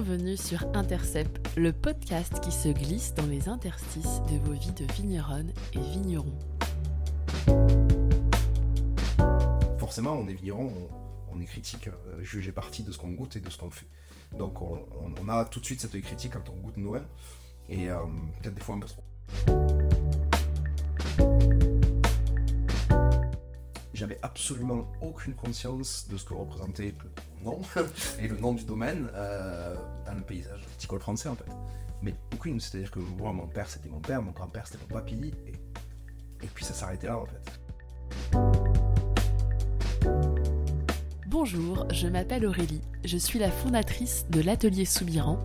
Bienvenue sur Intercept, le podcast qui se glisse dans les interstices de vos vies de vigneronne et vignerons. Forcément, on est vigneron, on, est critique, euh, jugé parti de ce qu'on goûte et de ce qu'on fait. Donc on, on- on a tout de suite cette critique quand on goûte Noël, et euh, peut-être des fois un peu trop. J'avais absolument aucune conscience de ce que représentait le nom et le nom du domaine euh, dans le paysage viticole français en fait. Mais aucune, c'est-à-dire que moi, mon père c'était mon père, mon grand-père c'était mon papy, et, et puis ça s'arrêtait là en fait. Bonjour, je m'appelle Aurélie, je suis la fondatrice de l'atelier Soubiran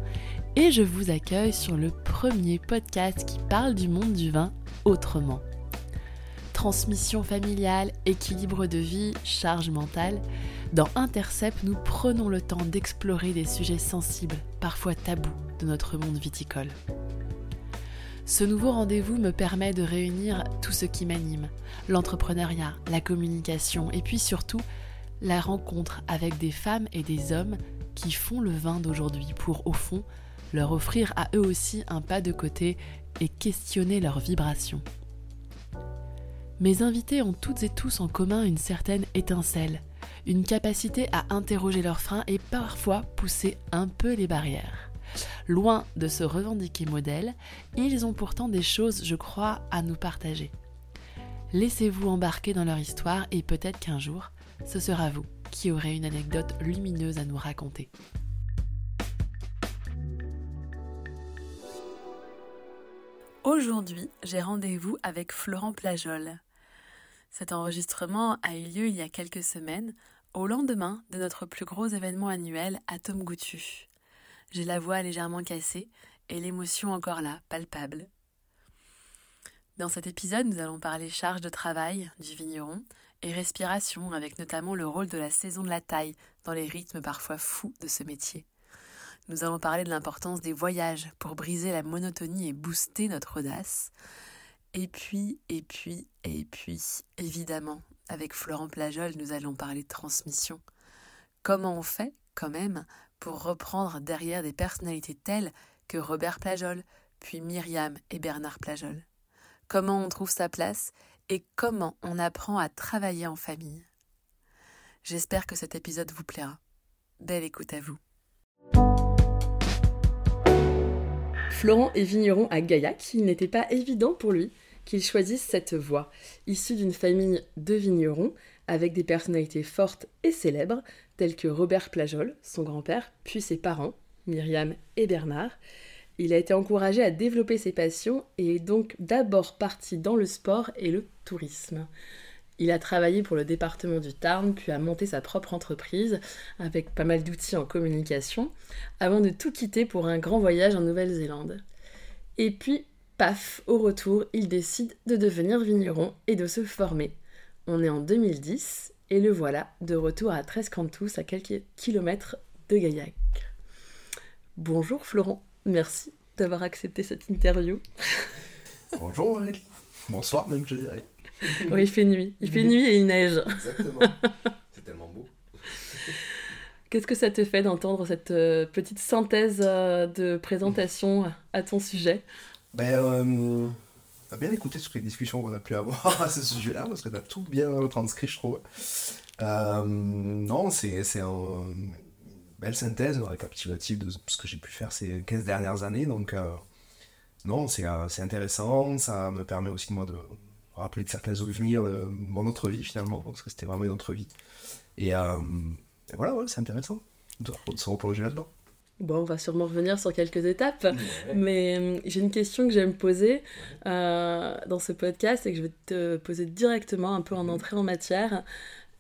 et je vous accueille sur le premier podcast qui parle du monde du vin autrement. Transmission familiale, équilibre de vie, charge mentale, dans Intercept, nous prenons le temps d'explorer des sujets sensibles, parfois tabous, de notre monde viticole. Ce nouveau rendez-vous me permet de réunir tout ce qui m'anime, l'entrepreneuriat, la communication et puis surtout la rencontre avec des femmes et des hommes qui font le vin d'aujourd'hui pour, au fond, leur offrir à eux aussi un pas de côté et questionner leurs vibrations. Mes invités ont toutes et tous en commun une certaine étincelle, une capacité à interroger leurs freins et parfois pousser un peu les barrières. Loin de se revendiquer modèles, ils ont pourtant des choses, je crois, à nous partager. Laissez-vous embarquer dans leur histoire et peut-être qu'un jour, ce sera vous qui aurez une anecdote lumineuse à nous raconter. Aujourd'hui, j'ai rendez-vous avec Florent Plajol. Cet enregistrement a eu lieu il y a quelques semaines, au lendemain de notre plus gros événement annuel à Tom Goutu. J'ai la voix légèrement cassée et l'émotion encore là, palpable. Dans cet épisode, nous allons parler charge de travail du vigneron et respiration, avec notamment le rôle de la saison de la taille dans les rythmes parfois fous de ce métier. Nous allons parler de l'importance des voyages pour briser la monotonie et booster notre audace. Et puis, et puis, et puis, évidemment, avec Florent Plajol, nous allons parler de transmission. Comment on fait, quand même, pour reprendre derrière des personnalités telles que Robert Plajol, puis Myriam et Bernard Plajol? Comment on trouve sa place et comment on apprend à travailler en famille? J'espère que cet épisode vous plaira. Belle écoute à vous. Florent est vigneron à Gaillac. Il n'était pas évident pour lui qu'il choisisse cette voie. Issu d'une famille de vignerons, avec des personnalités fortes et célèbres, telles que Robert Plajol, son grand-père, puis ses parents, Myriam et Bernard, il a été encouragé à développer ses passions et est donc d'abord parti dans le sport et le tourisme. Il a travaillé pour le département du Tarn, puis a monté sa propre entreprise avec pas mal d'outils en communication, avant de tout quitter pour un grand voyage en Nouvelle-Zélande. Et puis, paf, au retour, il décide de devenir vigneron et de se former. On est en 2010 et le voilà de retour à Trescantous, à quelques kilomètres de Gaillac. Bonjour Florent, merci d'avoir accepté cette interview. Bonjour. Bonsoir même je dirais. Oui, il fait nuit. Il fait nuit et il neige. Exactement. C'est tellement beau. Qu'est-ce que ça te fait d'entendre cette euh, petite synthèse euh, de présentation à ton sujet? Ben, euh, on va bien écouter toutes les discussions qu'on a pu avoir à ce sujet-là, parce que tu as tout bien transcrit, je trouve. Euh, non, c'est c'est un- une belle synthèse, un récapitulatif de ce que j'ai pu faire ces 15 dernières années. Donc, euh, non, c'est euh, c'est intéressant. Ça me permet aussi, moi, de rappeler de certains souvenirs de mon autre vie, finalement, parce que c'était vraiment une autre vie. Et, euh, et voilà, ouais, c'est intéressant de se replonger là-dedans. Bon, on va sûrement revenir sur quelques étapes, mais euh, j'ai une question que j'aime poser euh, dans ce podcast et que je vais te poser directement un peu en entrée en matière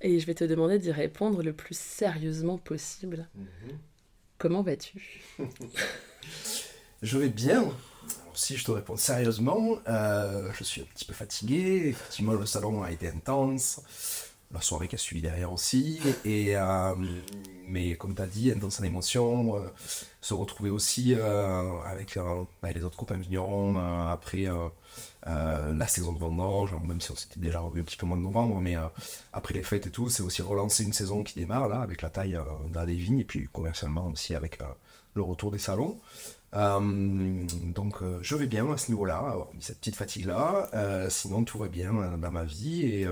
et je vais te demander d'y répondre le plus sérieusement possible. Comment vas-tu? Je vais bien. Si je te réponds sérieusement, euh, je suis un petit peu fatigué. Effectivement, le salon a été intense. la soirée qui a suivi derrière aussi. Et, euh, mais comme tu as dit, dans son émotion, euh, se retrouver aussi avec bah, les autres copains vignerons après la saison de vendange, même si on s'était déjà revu un petit peu moins de novembre, mais après les fêtes et tout, c'est aussi relancer une saison qui démarre là, avec la taille dans des vignes, et puis commercialement aussi avec le retour des salons. Euh, donc euh, je vais bien à ce niveau-là, cette petite fatigue-là. Euh, sinon tout va bien dans ma vie et,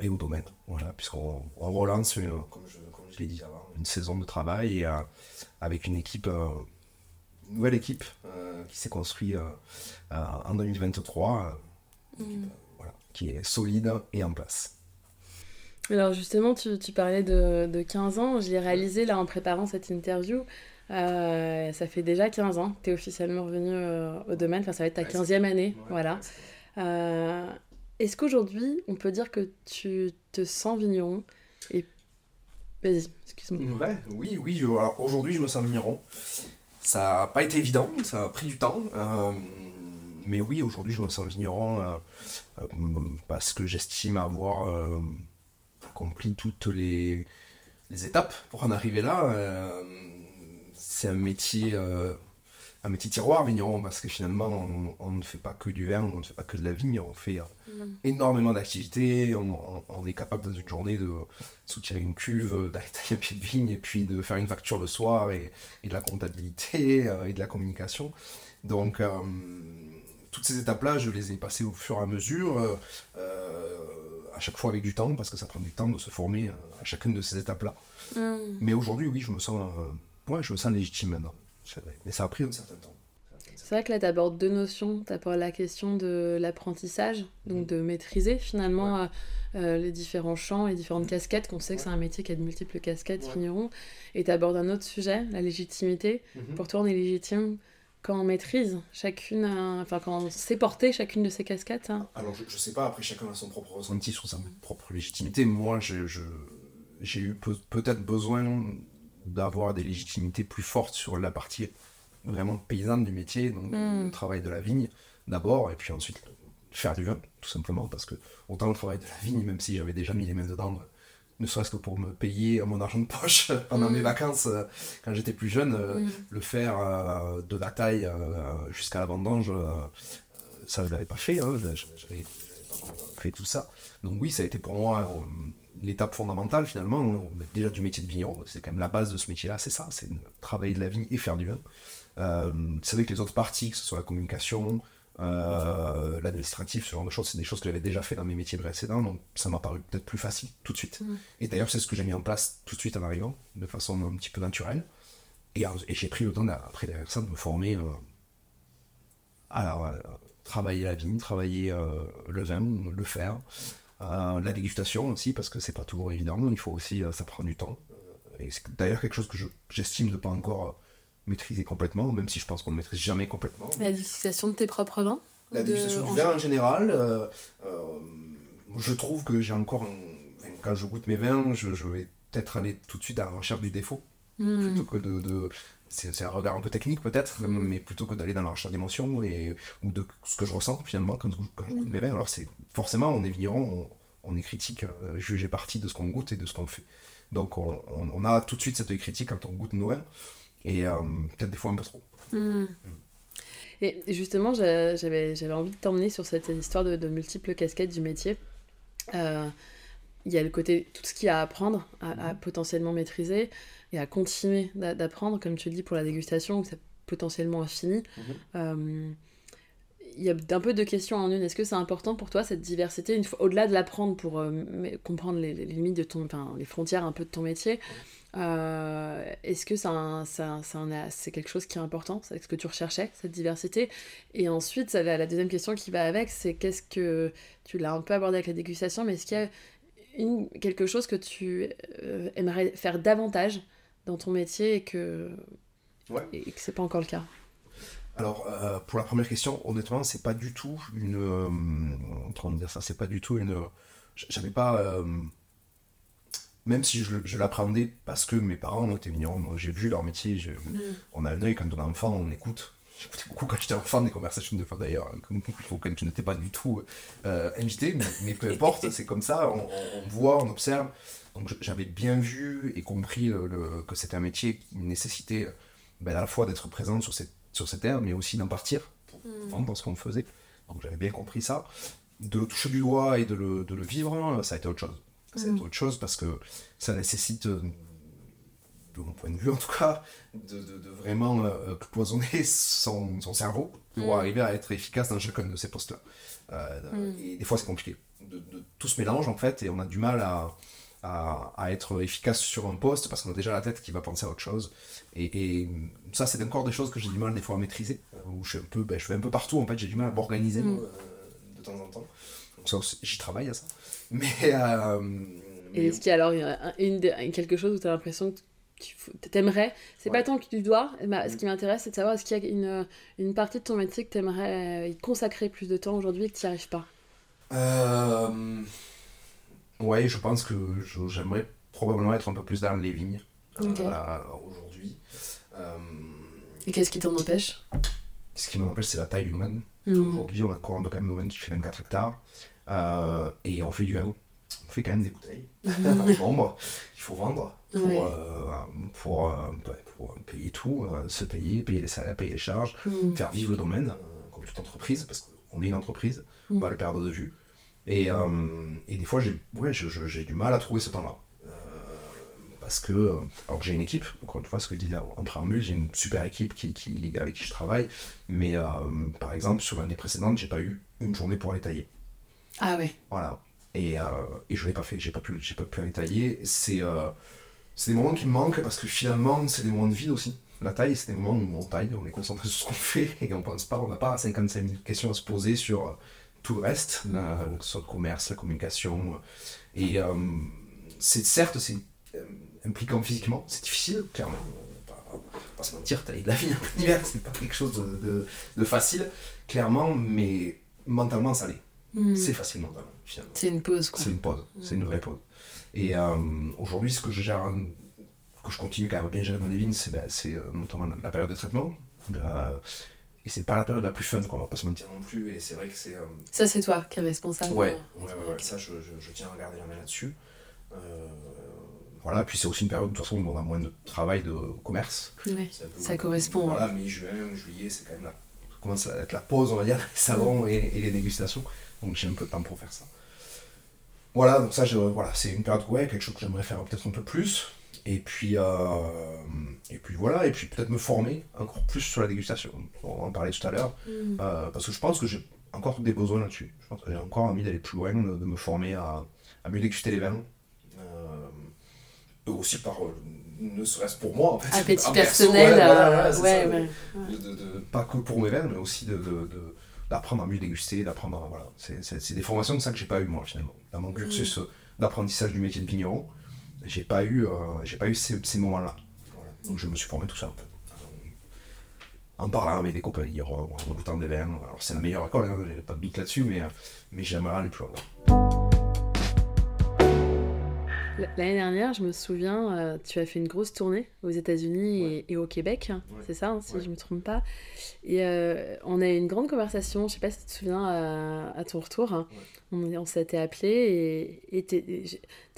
et au domaine. Voilà, puisqu'on relance, une, comme je, l'ai dit avant, une saison de travail et, avec une équipe, une nouvelle équipe qui s'est construite en 2023, mm. voilà, qui est solide et en place. Alors justement, tu, tu parlais de, de, 15 ans. J'ai réalisé là en préparant cette interview euh, ça fait déjà 15 ans que tu es officiellement revenu euh, au domaine, enfin ça va être ta 15e année, voilà. Euh, est-ce qu'aujourd'hui, on peut dire que tu te sens vigneron et... Vas-y, excuse-moi. oui, oui, alors aujourd'hui je me sens vigneron. Ça n'a pas été évident, ça a pris du temps. mais oui, aujourd'hui je me sens vigneron parce que j'estime avoir accompli toutes les, les, étapes pour en arriver là c'est un métier, euh, un métier tiroir vigneron parce que finalement on, ne fait pas que du vin, on ne fait pas que de la vigne, on fait euh, mm. énormément d'activités. On, est capable dans une journée de soutirer une cuve, d'aller tailler un pied de vigne et puis de faire une facture le soir et, de la comptabilité euh, et de la communication. Donc toutes ces étapes-là, je les ai passées au fur et à mesure, à chaque fois avec du temps, parce que ça prend du temps de se former à chacune de ces étapes-là. Mm. Mais aujourd'hui, oui, je me sens Ouais, je me sens légitime maintenant. Mais ça a pris un certain temps. C'est vrai que là, tu abordes deux notions. Tu abordes la question de l'apprentissage, donc mhm. de maîtriser finalement euh, euh, les différents champs, les différentes casquettes, qu'on sait que c'est un métier qui a de multiples casquettes, vigneron. Et tu abordes un autre sujet, la légitimité. Mhm. Pour toi, on est légitime quand on maîtrise chacune, enfin quand on sait porter chacune de ces casquettes. Hein. Alors je, je sais pas, après chacun a son propre ressenti sur sa propre légitimité. Moi, j'ai eu peut-être besoin d'avoir des légitimités plus fortes sur la partie vraiment paysanne du métier, donc hmm. le travail de la vigne d'abord, et puis ensuite faire du vin, tout simplement, parce que autant le travail de la vigne, même si j'avais déjà mis les mains dedans, ne serait-ce que pour me payer mon argent de poche pendant mes hmm. vacances euh, quand j'étais plus jeune, euh, le faire euh, de la taille jusqu'à la vendange, ça je l'avais pas fait, hein, j'avais fait tout ça. Donc oui, ça a été pour moi l'étape fondamentale finalement, déjà du métier de vigneron, c'est quand même la base de ce métier-là, c'est ça, c'est travailler de la vigne et faire du vin. Euh, c'est vrai que les autres parties, que ce soit la communication, euh, l'administratif, ce genre de choses, c'est des choses que j'avais déjà fait dans mes métiers précédents, donc ça m'a paru peut-être plus facile tout de suite. Mm. Et d'ailleurs, c'est ce que j'ai mis en place tout de suite en arrivant, de façon un petit peu naturelle. Et, j'ai pris le temps, après ça, de me former euh, à, travailler la vigne, travailler le vin, le faire, euh, la dégustation aussi, parce que c'est pas toujours évident, il faut aussi, euh, ça prend du temps. Et c'est d'ailleurs quelque chose que j'estime ne pas encore euh, maîtriser complètement, même si je pense qu'on ne maîtrise jamais complètement. La dégustation de tes propres vins La dégustation du vin en général, je trouve que j'ai encore, quand je goûte mes vins, je, vais peut-être aller tout de suite à la recherche du défaut, hmm. plutôt que de, c'est un regard un peu technique peut-être, mais plutôt que d'aller dans la recherche d'émotions et ou de ce que je ressens finalement quand, je goûte mes vins. Alors c'est forcément on est vigneron, on, est critique, euh, jugé partie de ce qu'on goûte et de ce qu'on fait. Donc on, a tout de suite cette critique quand on goûte nos vins et euh, peut-être des fois un peu trop. Hmm. Et justement, j'avais envie de t'emmener sur cette histoire de, multiples casquettes du métier. Euh, il y a le côté, tout ce qu'il y a à apprendre, à, potentiellement maîtriser et à continuer d'apprendre, comme tu le dis, pour la dégustation, où c'est potentiellement infini. Mhm. Euh, il y a un peu de questions en une. Est-ce que c'est important pour toi cette diversité, une fois au-delà de l'apprendre pour euh, comprendre les, limites de ton, enfin les frontières un peu de ton métier euh, Est-ce que c'est quelque chose qui est important? C'est ce que tu recherchais cette diversité? Et ensuite, la, la deuxième question qui va avec, c'est qu'est-ce que tu l'as un peu abordé avec la dégustation, mais est-ce qu'il y a une, quelque chose que tu aimerais faire davantage dans ton métier et que, ouais. et que c'est pas encore le cas? Alors, euh, pour la première question, honnêtement, c'est pas du tout une. Euh, dire ça C'est pas du tout une. J'avais pas. Euh, même si je, je l'appréhendais parce que mes parents ont été mignons, j'ai vu leur métier, mm. on a un œil quand on est enfant, on écoute. J'écoutais beaucoup quand j'étais enfant des conversations de fois d'ailleurs, quand tu n'étais pas du tout euh, invité, mais, peu importe, c'est comme ça, on, voit, on observe. Donc j'avais bien vu et compris le, que c'était un métier qui nécessitait ben, à la fois d'être présent sur cette, sur cette terre, mais aussi d'en partir pour mm. dans ce qu'on faisait. Donc j'avais bien compris ça. De le toucher du doigt et de le, de le vivre, ça a été autre chose. Ça a été mm. autre chose parce que ça nécessite de mon point de vue en tout cas, de, de, vraiment euh, cloisonner son, son, cerveau pour mm. arriver à être efficace dans chacun de ces postes-là. Euh, mm. Et des fois, c'est compliqué. De, tout se mélange en fait, et on a du mal à, à, à, être efficace sur un poste parce qu'on a déjà la tête qui va penser à autre chose. Et, et ça, c'est encore des choses que j'ai du mal des fois à maîtriser, où je suis un peu, ben, je fais un peu partout en fait, j'ai du mal à m'organiser mm. euh, de temps en temps. Donc ça, j'y travaille à ça. Mais. et est-ce qu'il y a alors une, quelque chose où tu as l'impression que t'aimerais, c'est pas tant que tu dois, ce mm. qui m'intéresse c'est de savoir est-ce qu'il y a une, une, partie de ton métier que t'aimerais y consacrer plus de temps aujourd'hui et que tu n'y arrives pas? Euh... Ouais, je pense que j'aimerais probablement être un peu plus dans les vignes euh, aujourd'hui. Euh... Et qu'est-ce qui t'en empêche? Ce qui m'empêche, c'est la taille humaine. Mm. Aujourd'hui, on a quand même qui fait 24 hectares euh, et on fait du vin on fait quand même des bouteilles. bon, bah, il faut vendre pour, euh, pour, euh, pour, payer tout, se payer, payer les salaires, payer les charges, mm. faire vivre le domaine, comme toute entreprise, parce qu'on est une entreprise, on va le perdre de vue. Et, et des fois, j'ai ouais, du mal à trouver ce temps-là. parce que, alors j'ai une équipe, encore une fois, ce que je disais en préambule, j'ai une super équipe qui, qui, avec qui je travaille, mais par exemple, sur l'année précédente, j'ai pas eu une journée pour les tailler. Ah ouais. Voilà. Et, euh, et je l'ai pas fait, j'ai pas pu, j'ai pas pu les tailler. C'est, euh, des moments qui me manquent parce que finalement, c'est des moments de vide aussi. La taille, c'est des moments où on taille, on est concentré sur ce qu'on fait et on pense pas, on n'a pas 55 000 questions à se poser sur euh, tout le reste, ce soit le commerce, la communication. Et c'est certes, c'est impliquant physiquement, c'est difficile, clairement. On va pas, se mentir, tailler de la vie en hiver, c'est pas quelque chose de, de, de, facile, clairement, mais mentalement, ça l'est. Hmm. C'est facilement finalement. C'est une pause, quoi. C'est une pause, c'est une vraie pause. Et euh, aujourd'hui, ce que je gère, que je continue quand même bien gérer dans les vignes, c'est ben, euh, notamment la période de traitement. Euh, et c'est pas la période la plus fun, quoi, on va pas se mentir non plus. Et c'est vrai que c'est. Ça, c'est toi qui es responsable. Ouais, ouais, ouais, ça, je, je, tiens à garder la main là-dessus. voilà, puis c'est aussi une période de toute façon où on a moins de travail de commerce. Ouais, ça correspond. Voilà, mi-juin, juillet, c'est quand même la, commence à être la pause, on va dire, les salons et, et les dégustations. Donc j'ai un peu de temps pour faire ça. Voilà, donc ça, je, voilà, c'est une période, ouais, quelque chose que j'aimerais faire peut-être un peu plus. Et puis, euh, et puis voilà, et puis peut-être me former encore plus sur la dégustation. On en parlait tout à l'heure. Mm. Euh, parce que je pense que j'ai encore des besoins là-dessus. Je pense que j'ai encore envie d'aller plus loin, de, me former à, à, mieux déguster les vins. Euh, aussi par, ne serait-ce pour moi, en fait. Appétit personnel, ouais, ouais, pas que pour mes vins, mais aussi de d'apprendre à mieux déguster, d'apprendre Voilà. C'est des formations de ça que j'ai pas eu, moi, finalement. Dans mon cursus mm. d'apprentissage du métier de vigneron, j'ai pas eu, euh, j'ai pas eu ces, moments-là. Donc je me suis formé tout ça, en parlant avec des copains en goûtant des vins. Alors c'est la meilleure école, hein, pas de doute là-dessus, mais, euh, mais j'aimerais aller plus loin. L'année dernière, je me souviens, euh, tu as fait une grosse tournée aux États-Unis et, au Québec, c'est ça, hein, si je ne me trompe pas. Et euh, on a eu une grande conversation, je ne sais pas si tu te souviens à, ton retour. Hein. On, s'était appelé et tu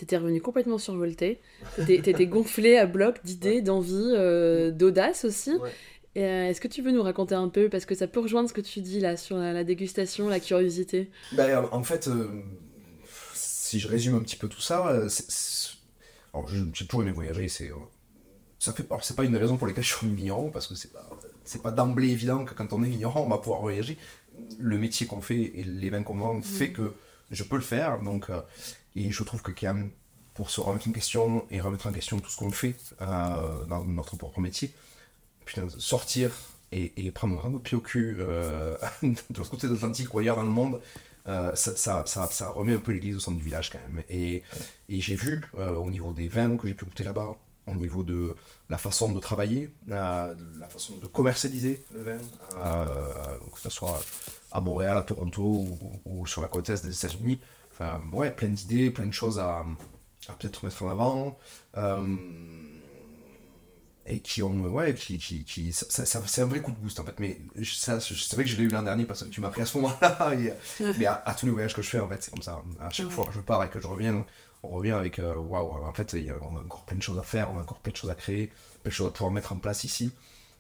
étais revenu complètement survolté. Tu étais, gonflé à bloc d'idées, d'envie, euh, d'audace aussi. Est-ce que tu veux nous raconter un peu Parce que ça peut rejoindre ce que tu dis là sur la, dégustation, la curiosité? Ben, en fait si je résume un petit peu tout ça, euh, alors j'ai toujours aimé voyager, c'est euh, ça fait c'est pas une raison pour laquelle je suis vigneron parce que c'est pas c'est pas d'emblée évident que quand on est vigneron on va pouvoir voyager. Le métier qu'on fait et les vins qu'on vend fait que je peux le faire donc euh, et je trouve que quand même pour se remettre en question et remettre en question tout ce qu'on fait dans notre propre métier, putain, sortir et, et prendre un pied au cul de l'autre côté de l'Atlantique ou ailleurs dans le monde euh, ça, remet un peu l'église au centre du village quand même. Et, j'ai vu euh, au niveau des vins que j'ai pu goûter là-bas, au niveau de la façon de travailler, la, façon de commercialiser le vin, euh, que ce soit à Montréal, à Toronto ou, sur la côte est des États-Unis. Enfin, ouais, plein d'idées, plein de choses à peut-être mettre en avant. Et qui ont ouais qui, qui, qui ça, ça, c'est un vrai coup de boost en fait. Mais ça c'est vrai que je l'ai eu l'an dernier parce que tu m'as pris à ce moment-là mais à, tous les voyages que je fais en fait c'est comme ça à chaque fois que je pars et que je reviens on revient avec euh, waouh en fait on a encore plein de choses à faire on a encore plein de choses à créer plein de choses à pouvoir mettre en place ici.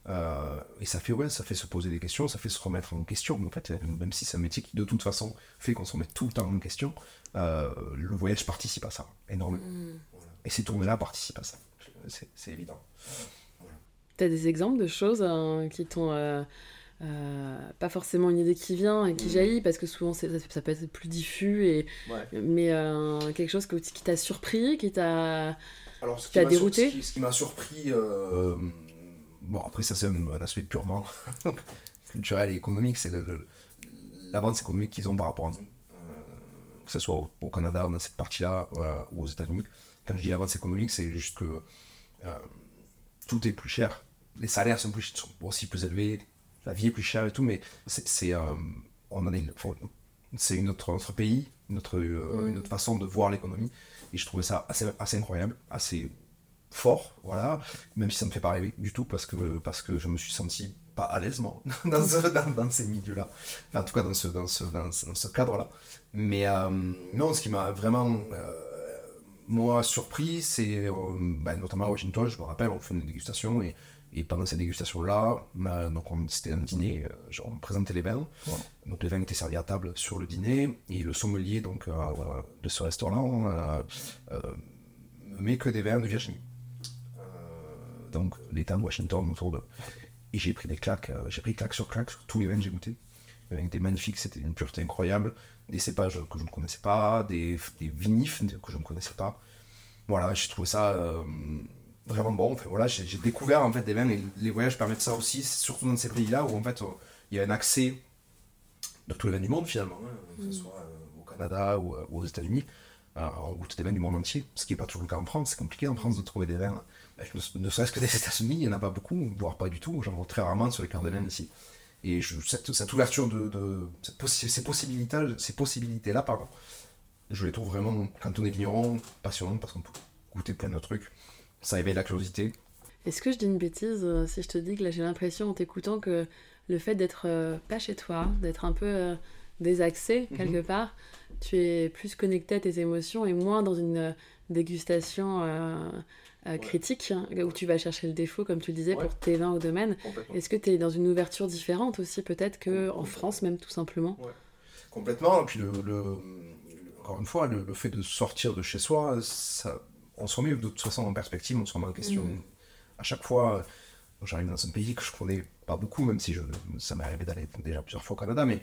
Euh, et ça fait ouais ça fait se poser des questions ça fait se remettre en question. En fait même si c'est un métier qui de toute façon fait qu'on se remet tout le temps en question euh, le voyage participe à ça énormément. Mm. et ces tournées là participent à ça. C'est évident tu as des exemples de choses hein, qui t'ont. Euh, euh, pas forcément une idée qui vient et qui mmh. jaillit parce que souvent ça, ça, peut être plus diffus et mais euh, quelque chose qui t'a surpris qui t'a dérouté ce qui, m'a surpris bon après ça c'est un, aspect purement culturel et économique c'est l'avance économique qu'ils ont par rapport à nous que ce soit au, Canada dans cette partie là ou aux États-Unis quand je dis avance économique c'est juste que tout est plus cher. Les salaires sont, plus, aussi plus élevés, la vie est plus chère et tout, mais c'est euh, on est, c'est notre, notre pays, notre, euh, une autre façon de voir l'économie. Et je trouvais ça assez, assez incroyable, assez fort, voilà, même si ça me fait pas rêver du tout parce que, parce que je me suis senti pas à l'aise dans, dans, ces milieux-là, en tout cas dans ce, dans ce, dans ce, cadre-là. Mais euh, non, ce qui m'a vraiment moi, surpris, c'est ben, notamment à Washington, je me rappelle, on fait une dégustation et, et pendant cette dégustation-là, donc c'était un dîner, euh, on présentait les vins. Donc les vins étaient servis à table sur le dîner et le sommelier donc, euh, de ce restaurant euh, met que des vins de Virginie. donc l'État de Washington autour de. Et j'ai pris des claques, j'ai pris claque sur claque sur tous les vins que j'ai goûtés. Les vins étaient magnifiques, c'était une pureté incroyable des cépages que je ne connaissais pas, des, des vinifs que je ne connaissais pas. Voilà, j'ai trouvé ça euh, vraiment bon. Enfin, voilà, j'ai découvert en fait des vins et les voyages permettent ça aussi, surtout dans ces pays-là où en fait il y a un accès de tous les vins du monde finalement, hein, que ce mm. soit euh, au Canada ou, euh, aux États-Unis. on goûte des vins du monde entier, ce qui n'est pas toujours le cas en France. C'est compliqué en France de trouver des vins. Ne serait-ce que des États-Unis, il n'y en a pas beaucoup, voire pas du tout. J'en vois très rarement sur les cartes de vins ici. Et cette, ouverture de, ces possibilités, ces possibilités-là, pardon, je les trouve vraiment, quand on est vigneron, passionnantes parce qu'on peut goûter plein de trucs. Ça éveille la curiosité. Est-ce que je dis une bêtise euh, si je te dis que là j'ai l'impression en t'écoutant que le fait d'être euh, pas chez toi, d'être un peu euh, désaxé mhm. quelque part, tu es plus connecté à tes émotions et moins dans une dégustation euh, critique, hein, où tu vas chercher le défaut, comme tu le disais, pour tes vins au domaine. Est-ce que tu es dans une ouverture différente aussi, peut-être, qu'en France, même tout simplement? Complètement. Et puis, le, encore une fois, le, fait de sortir de chez soi, ça, on se remet de toute façon en perspective, on se remet en question. Mm. À chaque fois, j'arrive dans un pays que je connais pas beaucoup, même si je, ça m'est arrivé d'aller déjà plusieurs fois au Canada, mais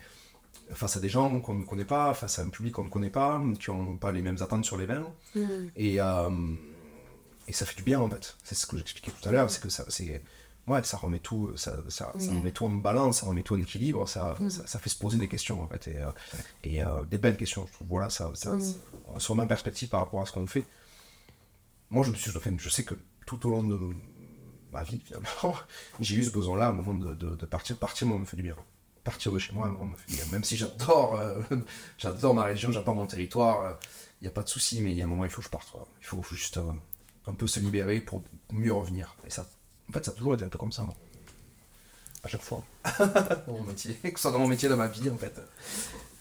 face à des gens qu'on ne connaît pas, face à un public qu'on ne connaît pas, qui n'ont pas les mêmes attentes sur les vins. Mm. Et. Euh, et ça fait du bien en fait. C'est ce que j'expliquais tout à l'heure, c'est que ça, c'est, ouais, ça remet tout, ça, ça, ça, remet tout en balance, ça remet tout en équilibre, ça, mm. ça, fait se poser des questions en fait, et, euh, et euh, des belles questions. Je trouve, voilà, ça, ça sur ma perspective par rapport à ce qu'on fait. Moi, je me suis, je, sais que tout au long de ma vie, finalement, j'ai eu ce besoin-là, au moment de, de, partir, partir, moi, me fait du bien. Partir de chez moi. Même si j'adore, euh, j'adore ma région, j'adore mon territoire, il n'y a pas de souci, mais il y a un moment, il faut que je parte. Il faut, juste un peu se libérer pour mieux revenir. Et ça, en fait, ça a toujours été un peu comme ça. À chaque fois. dans mon métier. Que ce soit dans mon métier, dans ma vie, en fait.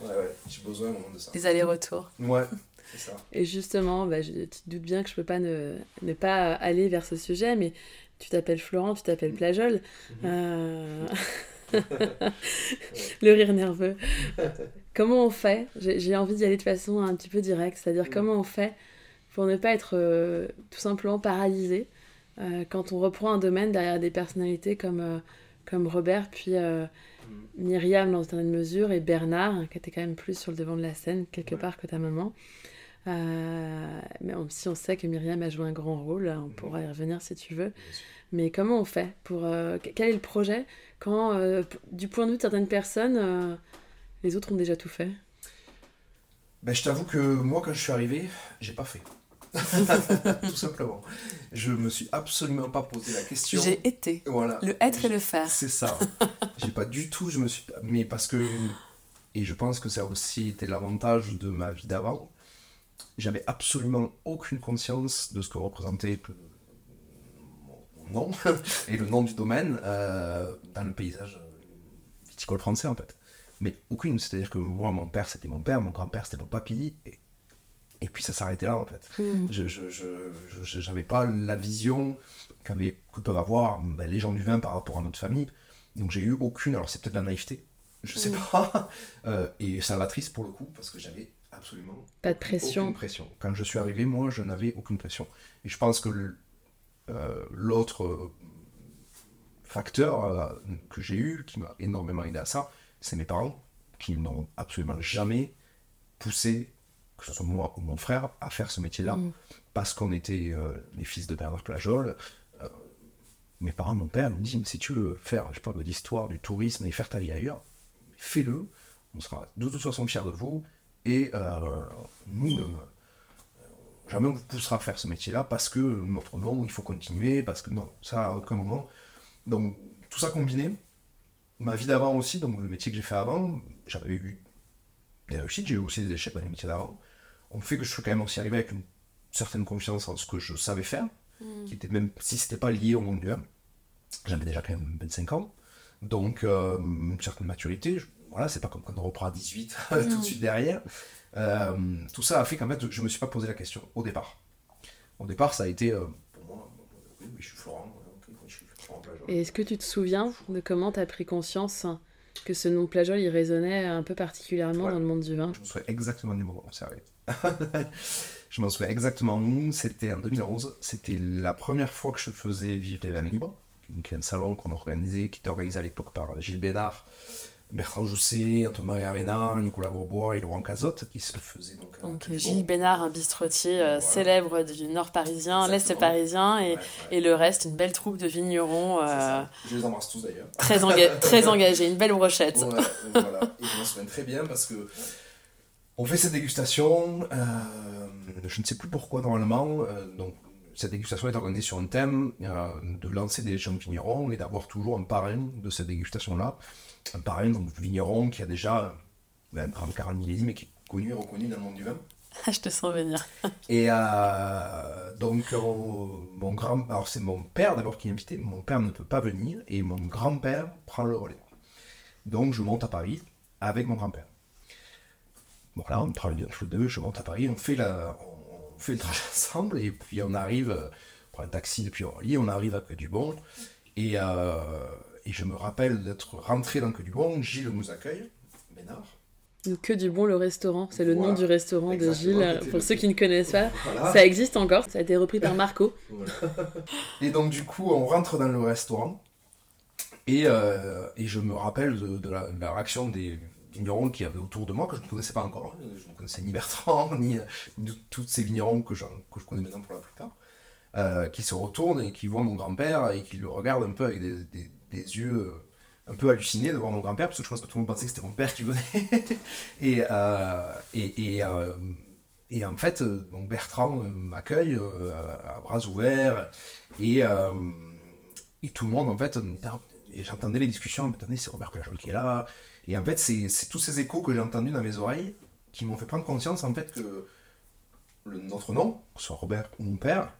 Ouais, ouais, j'ai besoin de ça. Des allers-retours. Ouais, c'est ça. Et justement, bah, je, tu te doutes bien que je peux pas ne, ne pas aller vers ce sujet, mais tu t'appelles Florent, tu t'appelles Plajol. Mhm. Le rire nerveux. comment on fait? J'ai envie d'y aller de façon un petit peu directe, c'est-à-dire mhm. comment on fait pour ne pas être euh, tout simplement paralysé euh, quand on reprend un domaine derrière des personnalités comme, euh, comme Robert, puis mm. Myriam dans une certaine mesure, et Bernard, qui était quand même plus sur le devant de la scène quelque part que ta maman. mais si on sait que Myriam a joué un grand rôle, on mm. pourra y revenir si tu veux. Mais comment on fait pour Quel est le projet quand, du point de vue de certaines personnes, les autres ont déjà tout fait? Ben, Je t'avoue que moi, quand je suis arrivé, j'ai pas fait. tout simplement. Je me suis absolument pas posé la question. J'ai été. Voilà. Le être et le faire. C'est ça. J'ai pas du tout, je me suis. Mais parce que. Et je pense que ça a aussi été l'avantage de ma vie d'avant. J'avais absolument aucune conscience de ce que représentait nom et le nom du domaine euh, dans le paysage viticole français en fait. Mais aucune, c'est-à-dire que moi, mon père, c'était mon père, mon grand-père, c'était mon papy, et, et puis ça s'arrêtait là en fait. Mm. Je je- je- je- j'avais pas la vision qu'avaient- que peuvent avoir ben, les gens du vin par rapport à notre famille. Donc j'ai eu aucune, alors c'est peut-être la naïveté, je sais pas, euh, et salvatrice pour le coup, parce que j'avais absolument Pas de pression. aucune pression. Quand je suis arrivé, moi, je n'avais aucune pression. Et je pense que le- euh, l'autre euh, facteur euh, que j'ai eu, qui m'a énormément aidé à ça, c'est mes parents, qui n'ont absolument jamais poussé, que ce soit moi ou mon frère, à faire ce métier-là, Mm. parce qu'on était euh, les fils de Bernard Plajol. Euh, mes parents, mon père, me dit, mais si tu veux faire, je parle de l'histoire, du tourisme et faire ta vie ailleurs, fais-le, on sera de toute façon fiers de vous, et euh, nous, jamais on vous poussera à faire ce métier-là parce que notre nom, il faut continuer, parce que non, ça à aucun moment. Donc, tout ça combiné, ma vie d'avant aussi, donc le métier que j'ai fait avant, j'avais eu des réussites, j'ai eu aussi des échecs dans les métiers d'avant. On fait que je suis quand même aussi arrivé avec une certaine confiance en ce que je savais faire, qui était même si c'était pas lié au monde du. J'avais déjà quand même 25 ans, donc euh, une certaine maturité. Je- voilà, c'est pas comme quand on reprend à 18 tout de suite derrière. Euh, tout ça a fait qu'en fait, je me suis pas posé la question au départ. Au départ, ça a été euh, pour moi, oui, je suis Florent, je suis. Et est-ce que tu te souviens de comment tu as pris conscience que ce nom Plajol, il résonnait un peu particulièrement Ouais. dans le monde du vin? Je me souviens exactement du moment où c'est arrivé. je m'en souviens exactement. C'était en 2011. C'était la première fois que je faisais vivre les vins libres. Donc, un salon qu'on organisait, qui était organisé à l'époque par Gilles Bénard, Bertrand Jousset, Antoine-Marie Arénard, Nicolas Bourbois et Laurent Cazotte, qui se faisaient donc. Clément. Gilles Bénard, un bistrotier euh, Voilà. célèbre du nord parisien, l'est parisien, et, Ouais, ouais. et le reste, une belle troupe de vignerons euh. Je les embrasse tous d'ailleurs. très, enga- très engagés, une belle brochette. Ouais, voilà. Et je m'en souviens très bien parce que on fait cette dégustation, euh, je ne sais plus pourquoi normalement, euh, donc cette dégustation est organisée sur un thème euh, de lancer des vignerons et d'avoir toujours un parrain de cette dégustation-là. Un parrain, donc vigneron qui a déjà ben, 40 millésimes et qui est connu et reconnu dans le monde du vin. Je te sens venir. Et euh, donc, on- mon grand, alors c'est mon père d'abord qui est invité. Mon père ne peut pas venir et mon grand-père prend le relais. Donc, je monte à Paris avec mon grand-père. Voilà, on prend le tous les deux, je monte à Paris, on fait, la, on fait le trajet ensemble et puis on arrive, euh, on prend un taxi depuis Orly, on arrive à Quai-du-Bon et, euh, et je me rappelle d'être rentré dans Quai-du-Bon, Gilles nous accueille, Ménard. Donc, que du bon le restaurant, c'est le nom du restaurant de Gilles. Pour ceux qui ne connaissent pas, Voilà. ça existe encore. Ça a été repris par Marco. Et donc, du coup, on rentre dans le restaurant. Et, euh, et je me rappelle de, de la, de la réaction des vignerons qui avaient autour de moi, que je ne connaissais pas encore. Je ne connaissais ni Bertrand, ni, ni tous ces vignerons que je, que je connais maintenant pour la plupart. euh, qui se retournent et qui voient mon grand-père et qui le regardent un peu avec des, des- des yeux euh, un peu hallucinés de voir mon grand-père, parce que je pense que tout le monde pensait que c'était mon père qui venait. et, euh, et, et, euh, et en fait, donc Bertrand m'accueille à bras ouverts et, et tout le monde, en fait, j'entendais les discussions, attendez, c'est Robert Plajol qui est là. Et en fait, c'est tous ces échos que j'ai entendus dans mes oreilles qui m'ont fait prendre conscience, en fait, que notre nom, que ce soit Robert ou mon père,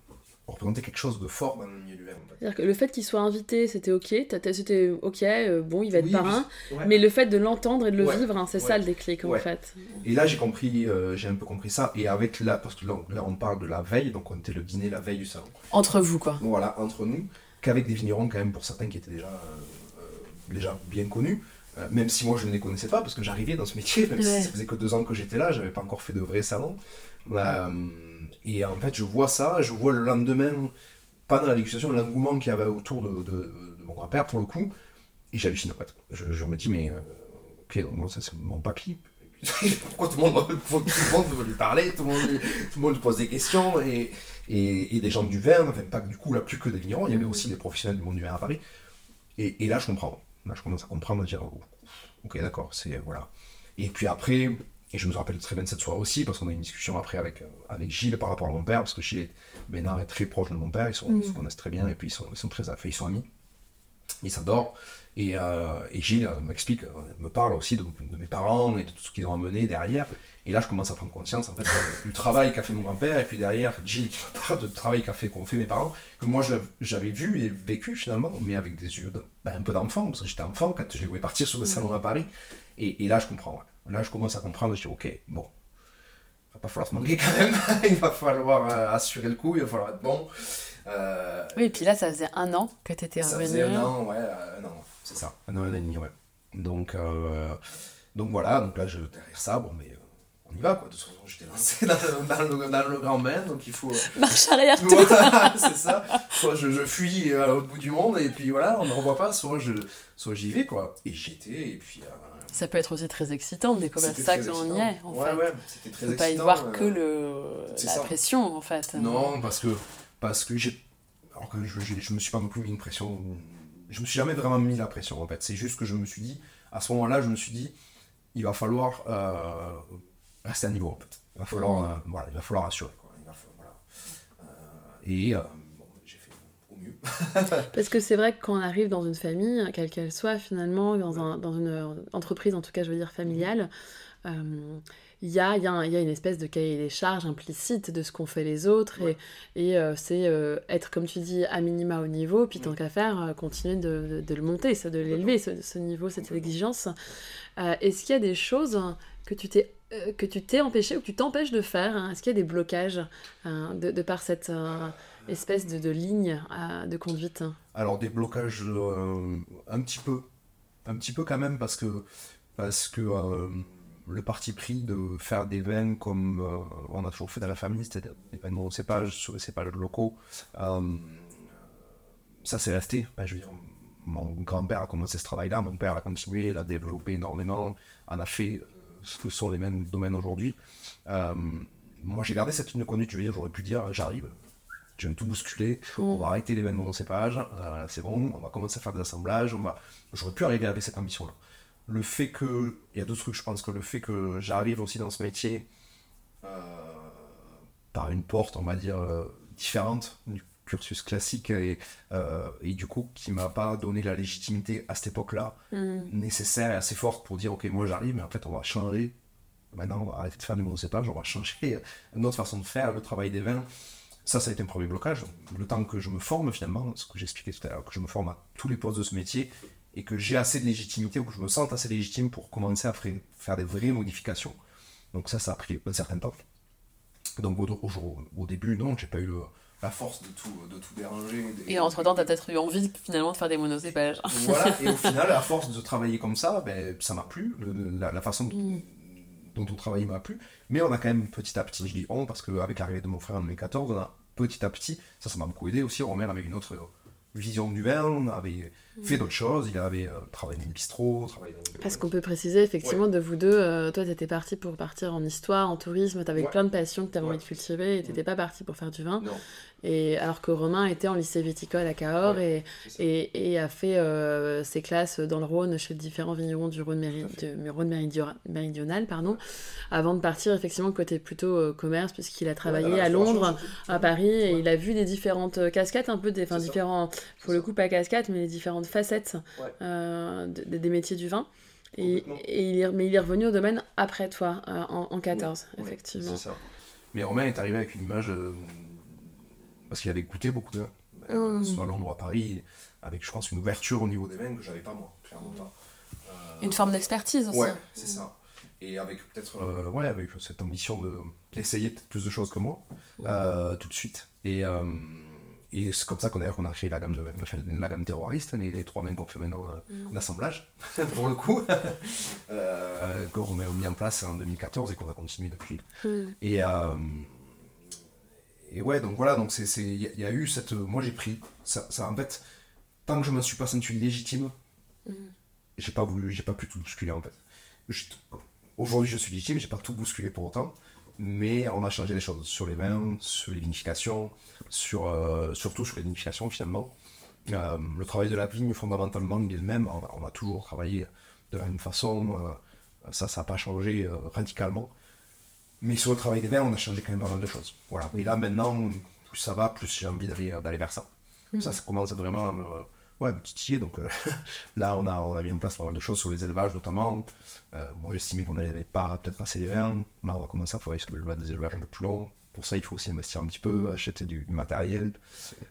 représentait quelque chose de fort dans le milieu du verre. C'est-à-dire que le fait qu'il soit invité, c'était ok. C'était ok, euh, bon, il va être Oui, parrain. oui, ouais. Mais le fait de l'entendre et de le Ouais. vivre, hein, c'est Ouais. ça le déclic en fait. Et là, j'ai compris, euh, j'ai un peu compris ça. Et avec là, parce que là, là, on parle de la veille, donc on était le dîner la veille du salon. Entre vous, quoi. Voilà, entre nous, qu'avec des vignerons quand même pour certains qui étaient déjà, euh, déjà bien connus. euh, même si moi je ne les connaissais pas, parce que j'arrivais dans ce métier, même Ouais. si ça faisait que deux ans que j'étais là, j'avais pas encore fait de vrai salon. Euh, et en fait, je vois ça, je vois le lendemain, pendant la dégustation, l'engouement qu'il y avait autour de, mon grand-père pour le coup, et j'hallucine en fait. Je, je me dis, mais euh, ok, donc ça c'est mon papy. Pourquoi tout le monde, tout le monde veut lui parler, tout le monde, lui pose des questions, et, et, des gens du vin, enfin pas du coup là plus que des vignerons, il y avait aussi des professionnels du monde du vin à Paris. Et, et là je comprends, là je commence à comprendre, à dire oh, ok d'accord, c'est voilà. Et puis après, et je me rappelle très bien de cette soirée aussi, parce qu'on a eu une discussion après avec, euh, avec Gilles par rapport à mon père, parce que Gilles Bénard est très proche de mon père, ils, sont, ils se connaissent très bien, et puis ils sont, ils sont très ils sont amis, ils s'adorent. Et, euh, et Gilles euh, m'explique, me parle aussi de, de mes parents et de tout ce qu'ils ont amené derrière. Et là, je commence à prendre conscience en fait, du travail qu'a fait mon grand-père, et puis derrière, Gilles qui me parle du travail qu'a fait, qu'ont fait mes parents, que moi j'avais vu et vécu finalement, mais avec des yeux de- ben, un peu d'enfant, parce que j'étais enfant quand je les voyais partir sur le salon à Paris. Et, et là, je comprends. ouais. Là, je commence à comprendre, je dis, ok, bon, il va pas falloir se manquer quand même, il va falloir euh, assurer le coup, il va falloir être bon. Euh, Oui, et puis là, ça faisait un an que tu étais ça revenu. faisait un an, ouais, euh, un an, c'est ça, un an, un an et demi, ouais. Donc, donc voilà, donc là, je, derrière ça, bon, mais on y va, quoi. De toute façon, j'étais lancé dans, le- dans le, dans le grand bain, donc il faut. Marche arrière, tout. voilà, c'est ça. Soit je, je fuis à l'autre bout du monde, et puis voilà, on ne revoit pas, soit je soit j'y vais, quoi. Et j'y étais, et puis. euh, Ça peut être aussi très excitant de découvrir ça quand on y excitant. est, en ouais, fait. Ouais, c'était très Faut pas y excitant, voir euh, que le, la ça. pression, en fait. Non, parce que, parce que j'ai. Alors que je, je, je me suis pas non plus mis une pression. Je me suis jamais vraiment mis la pression en fait. C'est juste que je me suis dit, à ce moment-là, je me suis dit, il va falloir euh, rester à niveau en fait. Il va falloir, euh, voilà, il va falloir assurer. Quoi. Il va falloir, voilà. Et euh, bon, j'ai fait au mieux. Parce que c'est vrai que quand on arrive dans une famille, quelle qu'elle soit finalement, dans, un, dans une euh, entreprise, en tout cas je veux dire familiale, euh, il y, a, y, a y a une espèce de cahier des charges implicite de ce qu'ont fait les autres, Ouais. et, et euh, c'est euh, être, comme tu dis, à minima au niveau, puis tant Mm. qu'à faire, continuer de, de- de le monter, ça, de l'élever, ce, ce niveau, cette exigence. Est-ce qu'il y a des choses que tu t'es que tu t'es empêché ou que tu t'empêches de faire hein? Est-ce qu'il y a des blocages euh, de, de par cette espèce de, ligne euh, de conduite Alors des blocages euh, un petit peu, un petit peu quand même parce que parce que euh, le parti pris de faire des vins comme on a toujours fait dans la famille, c'est-à-dire des vins de cépages sur les cépages locaux, ça c'est resté. Ben, je veux dire, mon grand-père a commencé ce travail-là, mon père a continué, l'a développé énormément, en a fait ce que sont les mêmes domaines aujourd'hui. Moi j'ai gardé cette ligne de conduite, je veux dire, j'aurais pu dire j'arrive, je viens tout bousculer, on va arrêter les vins de monocépage, euh, c'est bon, on va commencer à faire des assemblages, on va... j'aurais pu arriver avec cette ambition-là. Le fait que, il y a deux trucs, je pense que le fait que j'arrive aussi dans ce métier euh, par une porte, on va dire, euh, différente du cursus classique et, euh, et du coup qui m'a pas donné la légitimité à cette époque-là nécessaire et assez forte pour dire ok moi j'arrive mais en fait on va changer. Maintenant on va arrêter de faire du monocépage on va changer une autre façon de faire le travail des vins ça ça a été un premier blocage. Le temps que je me forme finalement ce que j'expliquais tout à l'heure que je me forme à tous les postes de ce métier et que j'ai assez de légitimité ou que je me sente assez légitime pour commencer à faire- des vraies modifications. Donc ça ça a pris un certain temps. Donc au, au- au début non j'ai pas eu le- la force de tout, de tout déranger des- Et entre-temps, t'as peut-être eu envie finalement de faire des monocépages. voilà, et au final, à force de travailler comme ça, ben, ça m'a plu. Le- La, la façon dont, dont on travaille m'a plu. Mais on a quand même petit à petit, je dis on, parce qu'avec l'arrivée de mon frère en 2014, on a petit à petit, ça, ça m'a beaucoup aidé aussi. Romain avait une autre vision du vin, on avait fait d'autres choses. Il avait euh, travaillé dans le bistrot, travaillé dans Parce qu'on peut préciser effectivement de vous deux, euh, toi t'étais parti pour partir en histoire, en tourisme, t'avais Ouais. plein de passions que t'avais Ouais. envie de cultiver et t'étais pas parti pour faire du vin. Non, Et alors que Romain était en lycée viticole à Cahors Ouais, et, et, et a fait euh, ses classes dans le Rhône chez différents vignerons du Rhône, méri- du Rhône méridio- méridional, pardon, avant de partir effectivement côté plutôt euh, commerce puisqu'il a travaillé Ouais, à Londres, à Paris et Ouais. il a vu des différentes euh, casquettes un peu des enfin différents pour le coup pas casquettes mais les différentes facettes euh, de- de- des métiers du vin. Et, il est, mais il est revenu au domaine après toi en, en 14 Ouais, effectivement. ça. Mais Romain est arrivé avec une image. Parce qu'il avait goûté beaucoup de vins. Euh, Mm. Soit à Londres ou à Paris, avec, je pense, une ouverture au niveau des vins que j'avais pas moi, clairement pas. Euh, une forme d'expertise aussi Ouais, c'est ça. Et avec peut-être euh, ouais, avec cette ambition de d'essayer plus de choses que moi, euh, tout de suite. Et, et c'est comme ça qu'on a, qu'on a créé la gamme, de, la gamme terroriste, les, les trois mains qu'on fait maintenant euh, d'assemblage, pour le coup, qu'on a mis en place en 2014 et qu'on va continuer depuis. Mm. Et, et ouais, donc voilà, donc c'est, il y, a- il y a eu cette, moi j'ai pris, ça, ça en fait, tant que je me suis pas senti légitime, j'ai pas voulu, j'ai pas pu tout bousculer en fait. Aujourd'hui je suis légitime, j'ai pas tout bousculé pour autant, mais on a changé les choses sur les vins, sur les vinifications, sur, euh, surtout sur les vinifications finalement. Euh, le travail de la vigne fondamentalement il est le même, on a, on a toujours travaillé de la même façon, euh, ça ça n'a pas changé euh, radicalement. Mais sur le travail des vins, on a changé quand même pas mal de choses. Voilà. Et là, maintenant, plus ça va, plus j'ai envie d'aller, d'aller vers ça. Ça, ça commence à vraiment me, ouais, titiller. Donc là, on a, on a mis en place pas mal de choses sur les élevages notamment. moi, j'estimais qu'on n'avait pas peut-être assez d'éleveurs. Là, on va commencer à travailler sur des élevages un peu plus longs. Pour ça, il faut aussi investir un petit peu, acheter du, matériel,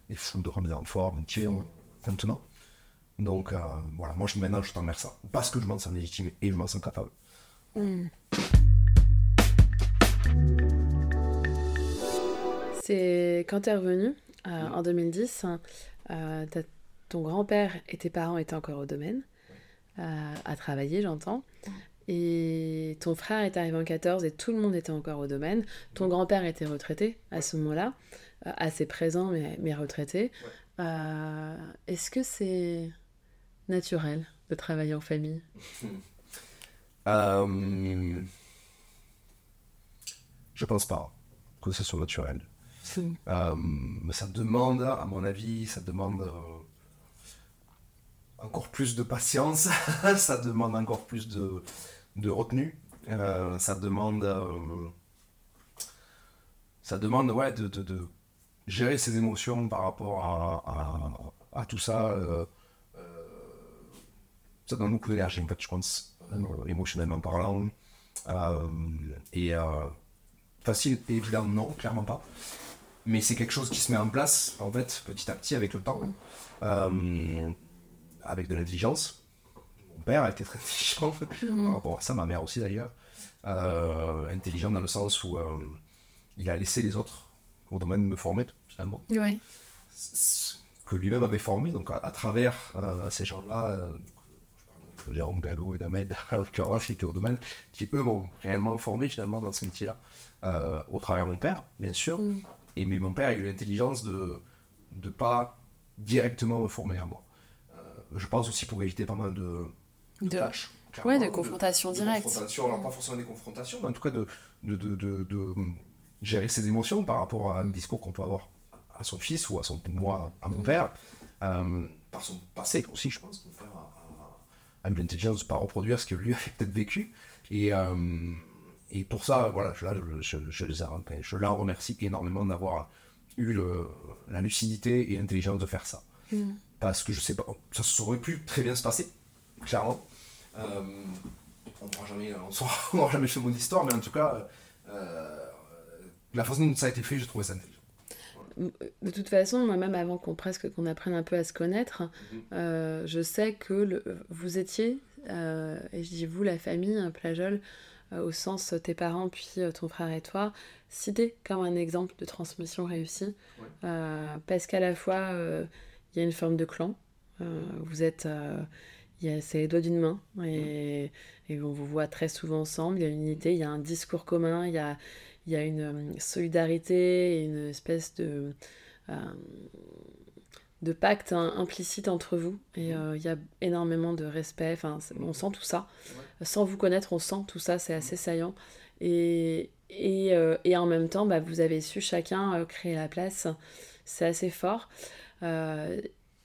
des fous de remettre en forme, maintenant. Donc voilà, moi je, maintenant je t'emmerde ça. Parce que je m'en sens légitime et je m'en sens capable. Hmm. C'est quand tu es revenu euh, en 2010, euh, ton grand-père et tes parents étaient encore au domaine, euh, à travailler, j'entends. Et ton frère est arrivé en 14 et tout le monde était encore au domaine. Ton grand-père était retraité à ce moment-là, assez présent mais, mais retraité. Est-ce que c'est naturel de travailler en famille? Je pense pas que ce soit naturel. Euh, ça demande, à mon avis, ça demande euh, encore plus de patience, ça demande encore plus de, de retenue, euh, ça demande, ça demande ouais, de, de, de, gérer ses émotions par rapport à, à, tout ça. ça demande beaucoup d'énergie, en fait, je pense, émotionnellement parlant. et facile, évidemment, non, clairement pas mais c'est quelque chose qui se met en place, en fait, petit à petit avec le temps, euh, avec de l'intelligence. Mon père a été très intelligent par rapport à ça, ma mère aussi d'ailleurs. Euh, intelligent dans le sens où euh, il a laissé les autres au domaine me former, finalement. Ouais. Que lui-même avait formé, donc à, travers ces gens-là, Jérôme Gallo et Damed, qui étaient au domaine, qui eux m'ont réellement formé finalement dans ce métier-là, au travers de mon père, bien sûr. Mmh. Et mais mon père a eu l'intelligence de ne pas directement me former à moi. Euh, je pense aussi pour éviter pas mal de, de, tâches. Ouais, de confrontations directes. alors pas forcément des confrontations, mais en tout cas de, de, de, de gérer ses émotions par rapport à un discours qu'on peut avoir à son fils ou à son moi, à mon père, euh, par son passé aussi, je pense. Mon père ne pas reproduire ce que lui avait peut-être vécu. Et, euh, et pour ça, voilà, je, je, je, je, la remercie énormément d'avoir eu la lucidité et l'intelligence de faire ça. Mm. Parce que je sais pas, ça aurait pu très bien se passer, clairement. Euh, on n'aura jamais, on jamais fait mon histoire, mais en tout cas, euh, la façon dont ça a été fait, je trouvais ça intelligent. De toute façon, moi-même, avant qu'on presque qu'on apprenne un peu à se connaître, mm-hmm. euh, je sais que le, vous étiez, et je dis vous, la famille Plajol, euh, au sens euh, tes parents puis euh, ton frère et toi, cité comme un exemple de transmission réussie. parce qu'à la fois, il y a une forme de clan. vous êtes c'est les doigts d'une main et, et, on vous voit très souvent ensemble. Il y a une unité, il y a un discours commun, il y a, il y a une solidarité et une espèce de, de pacte implicite entre vous. Et euh, il y a énormément de respect. Enfin, on sent tout ça. Sans vous connaître, on sent tout ça. C'est assez saillant. Et, et, euh, et en même temps, bah, vous avez su chacun euh, créer la place. C'est assez fort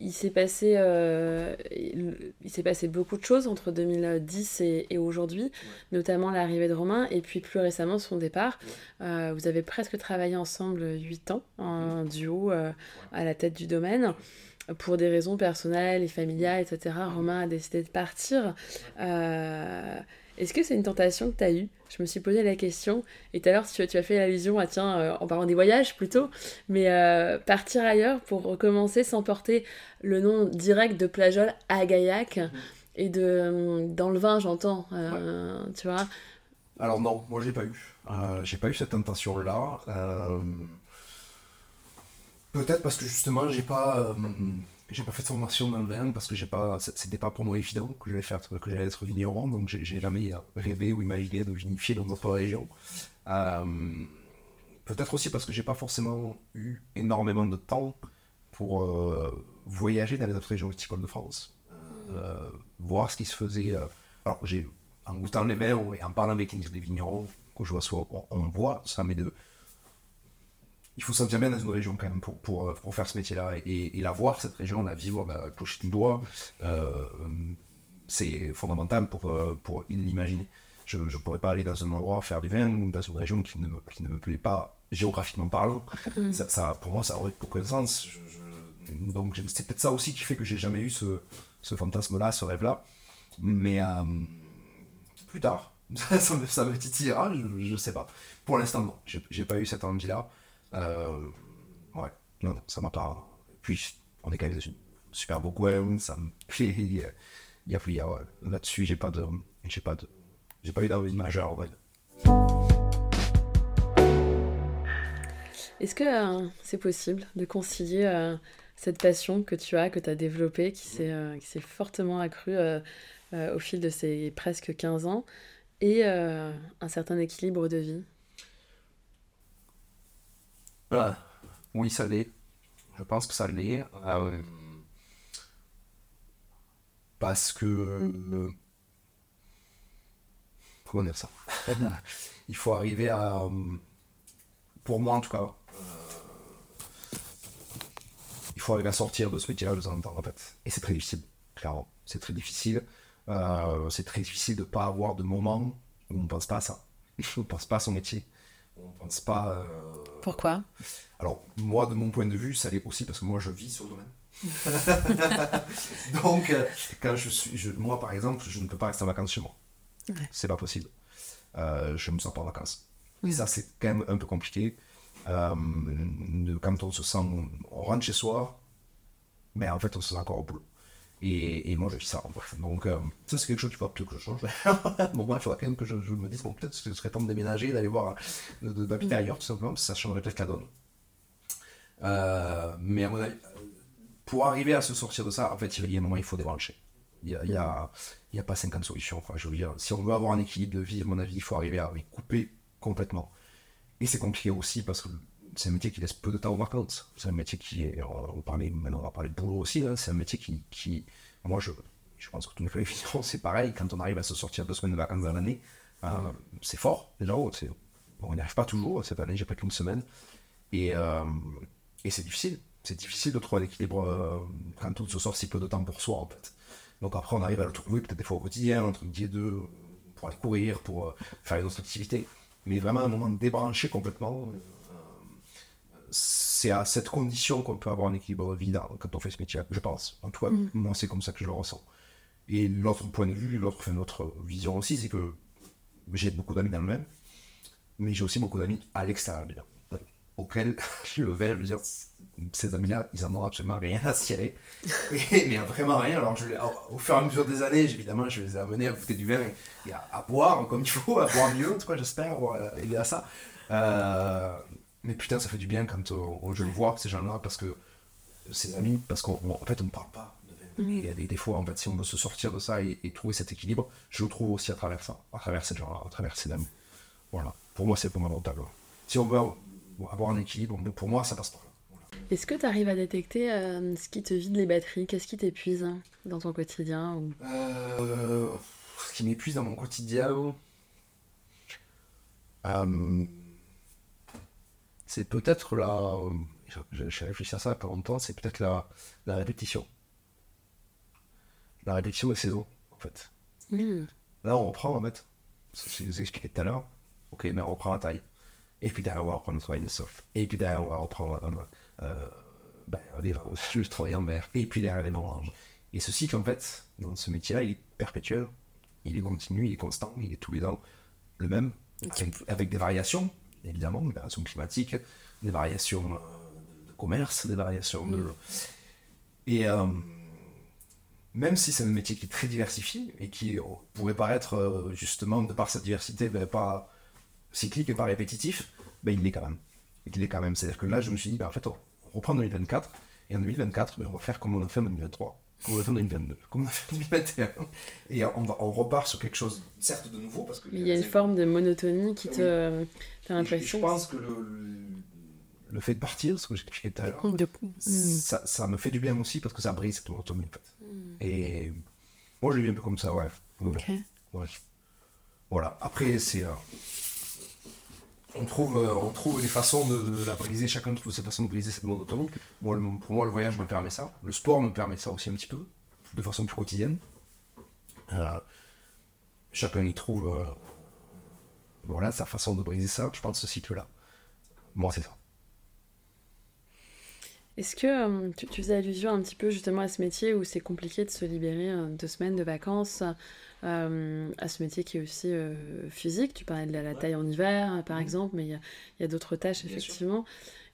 il s'est passé, euh, il, s'est passé beaucoup de choses entre 2010 et, aujourd'hui, notamment l'arrivée de Romain et puis plus récemment son départ. Euh, vous avez presque travaillé ensemble 8 ans en duo euh, à la tête du domaine. Pour des raisons personnelles et familiales, etc., Romain a décidé de partir. Est-ce que c'est une tentation que tu as eue? Je me suis posé la question. Et tout à l'heure, tu, as fait l'allusion à, tiens, euh, en parlant des voyages plutôt, mais euh, partir ailleurs pour recommencer sans porter le nom direct de Plajol à Gaillac. Mhm. Et de, euh, dans le vin, j'entends, tu vois? Alors non, moi j'ai pas eu. j'ai pas eu cette tentation-là. Peut-être parce que justement, j'ai pas j'ai pas fait de formation dans le vin parce que j'ai pas, c'était pas pour moi évident que j'allais faire, que j'allais être vigneron, donc j'ai jamais rêvé ou imaginé de vinifier dans notre région. Euh, peut-être aussi parce que j'ai pas forcément eu énormément de temps pour euh, voyager dans les autres régions viticoles de France, euh, voir ce qui se faisait. alors en goûtant les vins et en parlant avec les vignerons, que je vois on voit ça, mais de il faut sentir bien dans une région quand même pour, pour, euh, pour faire ce métier-là et, la voir, cette région, la vivre, bah, clocher du doigt, euh, c'est fondamental pour, euh, pour l'imaginer. Je ne pourrais pas aller dans un endroit faire du vin ou dans une région qui ne, qui ne me plaît pas géographiquement parlant. Mm. Ça, pour moi, ça aurait aucun sens. donc c'est peut-être ça aussi qui fait que j'ai jamais eu ce, ce fantasme-là, ce rêve-là. Mais euh, plus tard, ça, me, ça me titillera, je, je sais pas. Pour l'instant, non, j'ai pas eu cette envie-là. Euh, ouais, non, ça m'a pas. Puis, on est quand même super beau coin, ça me plaît. Il y a, il là-dessus, j'ai pas de. J'ai pas de. J'ai pas eu d'envie majeure, en Est-ce que euh, c'est possible de concilier euh, cette passion que tu as, que tu as développée, qui s'est euh, fortement accrue au fil de ces presque 15 ans, et un certain équilibre de vie? Voilà. Oui, ça l'est. Je pense que ça l'est. parce que. comment dire ça Il faut arriver à. Pour moi, en tout cas, il faut arriver à sortir de ce métier-là de temps en temps, en fait. Et c'est très difficile, clairement. C'est très difficile. Euh, c'est très difficile de ne pas avoir de moments où on ne pense pas à ça. On ne pense pas à son métier. On ne pense pas. Euh, Pourquoi? Alors, moi, de mon point de vue, ça l'est aussi parce que moi, je vis sur le domaine. Donc, euh, quand je suis. Je, moi, par exemple, je ne peux pas rester en vacances chez moi. C'est pas possible. je ne me sors pas en vacances. Et ça, c'est quand même un peu compliqué. Euh, quand on se sent, on rentre chez soi, mais en fait on se sent encore au boulot. Et, et moi je vis ça bref. Donc euh, ça c'est quelque chose qu'il faut peut-être que je change. bon moi il faudra quand même que je, me dise, bon peut-être que ce serait temps de déménager, d'aller voir, d'habiter ailleurs tout simplement, ça changerait peut-être la donne. Euh, mais à mon avis, pour arriver à se sortir de ça, en fait il y a un moment il faut débrancher. Il n'y a, y a pas 50 solutions. Enfin, je veux dire, si on veut avoir un équilibre de vie, à mon avis, il faut arriver à couper complètement. Et c'est compliqué aussi parce que c'est un métier qui laisse peu de temps aux vacances. C'est un métier qui est, on, parlait, maintenant on va parler de boulot aussi, hein. c'est un métier qui, qui, moi je, je pense que tous les filles c'est pareil, quand on arrive à se sortir deux semaines de vacances dans l'année, euh, c'est fort, déjà, bon, on n'y arrive pas toujours, cette année j'ai pas qu'une semaine, et, euh, et c'est difficile, c'est difficile de trouver l'équilibre euh, quand on se sort si peu de temps pour soi en fait. Donc après on arrive à le trouver peut-être des fois au quotidien, entre midi et deux, pour aller courir, pour faire une autre activité mais vraiment un moment de débrancher complètement. Euh, c'est à cette condition qu'on peut avoir un équilibre vie quand on fait ce métier, je pense. En tout cas, mm. moi, c'est comme ça que je le ressens. Et l'autre point de vue, l'autre, notre vision aussi, c'est que j'ai beaucoup d'amis dans le même, mais j'ai aussi beaucoup d'amis à l'extérieur auxquels je vais, je veux dire, ces amis-là, ils en ont absolument rien à cirer. mais vraiment rien. Alors, je, au, fur et à mesure des années, évidemment, je les ai amenés à goûter du vin et, à, boire comme il faut, à boire mieux, en tout cas, j'espère, aider à ça. Euh, mais putain, ça fait du bien quand je le vois, ces gens-là, parce que ces amis, parce qu'en fait, on ne parle pas. Il y a des, des, fois, en fait, si on veut se sortir de ça et, trouver cet équilibre, je le trouve aussi à travers ça, à travers ces gens-là, à travers ces amis. Voilà. Pour moi, c'est fondamental. Si on veut avoir un équilibre, pour moi, ça passe pas. Est-ce que tu arrives à détecter euh, ce qui te vide les batteries? Qu'est-ce qui t'épuise dans ton quotidien ou... Euh, ce qui m'épuise dans mon quotidien, euh, c'est peut-être la. J'ai réfléchi à ça pas longtemps, c'est peut-être la, la répétition. La répétition des saisons, en fait. Là, on reprend, en fait. Je vous expliqué tout à l'heure. Ok, mais on reprend la taille. Et puis derrière, on va reprendre le travail de soft. Et puis derrière, on va reprendre euh, ben, le travail en mer. Et puis derrière, les mélanges. Et ce cycle, en fait, dans ce métier-là, il est perpétuel. Il est continu, il est constant, il est tous les ans le même. Avec, des variations, évidemment, des variations climatiques, des variations euh, de commerce, des variations de. Et. Euh, même si c'est un métier qui est très diversifié et qui pourrait paraître, justement, de par sa diversité, ben, pas cyclique et pas répétitif, ben, il l'est quand même. Quand même. C'est-à-dire que là, je me suis dit, ben, en fait, on reprend en 2024, et en 2024, ben, on va faire comme on a fait en 2023, comme on a fait en 2022, comme on a fait en 2021. Et on, va, on repart sur quelque chose, certes de nouveau, parce que... Il y a une forme de monotonie qui te... T'as l'impression... Je pense que le, le fait de partir, ce que j'expliquais tout à l'heure, ça, ça, me fait du bien aussi parce que ça brise cette monotonie, en fait. Hmm. Et moi, je le vis un peu comme ça, ouais. Ok. Ouais. Voilà. Après, c'est... Euh, on trouve, euh, on trouve des façons de, la briser, chacun trouve ses façons de briser cette monotonie. pour moi, le voyage me permet ça. Le sport me permet ça aussi un petit peu, de façon plus quotidienne. Euh, chacun y trouve euh, voilà, sa façon de briser ça. Je pense ce cycle-là. Moi, c'est ça. Est-ce que tu, tu, faisais allusion un petit peu justement à ce métier où c'est compliqué de se libérer deux semaines de vacances, euh, à ce métier qui est aussi physique. Tu parlais de la, taille en hiver, par mmh. exemple, mais il y a, d'autres tâches, effectivement.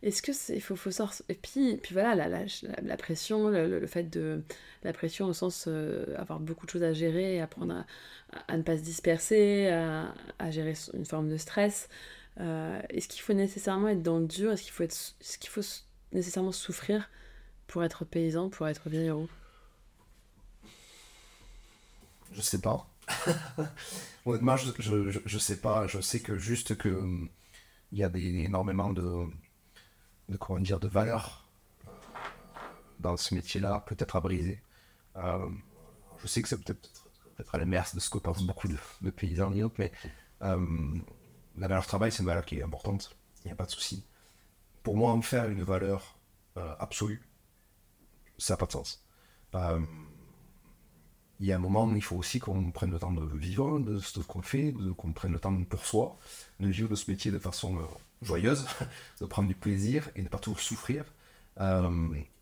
Est-ce que c'est faut, faut sortir et puis puis voilà la, la, la pression le, fait de la pression au sens avoir beaucoup de choses à gérer apprendre à, à, ne pas se disperser à, à, gérer une forme de stress est-ce qu'il faut nécessairement être dans le dur? Est-ce qu'il faut être ce qu'il faut nécessairement souffrir pour être paysan, pour être vieillot? Je sais pas. Honnêtement, je, je, je, sais pas. Je sais que juste que hum, il y a des, énormément de, de comment dire de valeurs euh, dans ce métier-là, peut-être à briser. Euh, je sais que c'est peut-être peut-être à l'inverse de ce que pensent beaucoup de, paysans mais euh, la valeur travail, c'est une valeur qui est importante. Il n'y a pas de souci pour moi, en faire une valeur euh, absolue, ça n'a pas de sens. Euh, il y a un moment, où il faut aussi qu'on prenne le temps de vivre de ce qu'on fait, qu'on prenne le temps pour soi, de vivre de ce métier de façon euh, joyeuse, de prendre du plaisir et de ne pas toujours souffrir.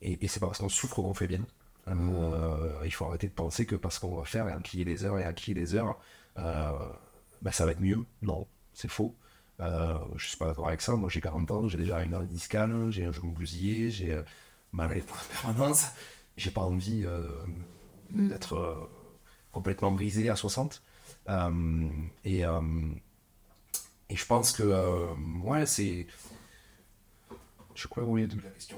et, et c'est pas parce qu'on souffre qu'on fait bien. il faut arrêter de penser que parce qu'on va faire et acquiller les heures et acquiller les heures, ben ça va être mieux. Non, c'est faux. Euh, je suis pas d'accord avec ça. Moi, j'ai 40 ans, j'ai déjà une hernie discale, j'ai un genou bousillé, j'ai euh, mal à permanence. J'ai pas envie euh, mm. d'être euh, complètement brisé à 60. et, et je pense que, ouais, c'est je crois que vous de la question.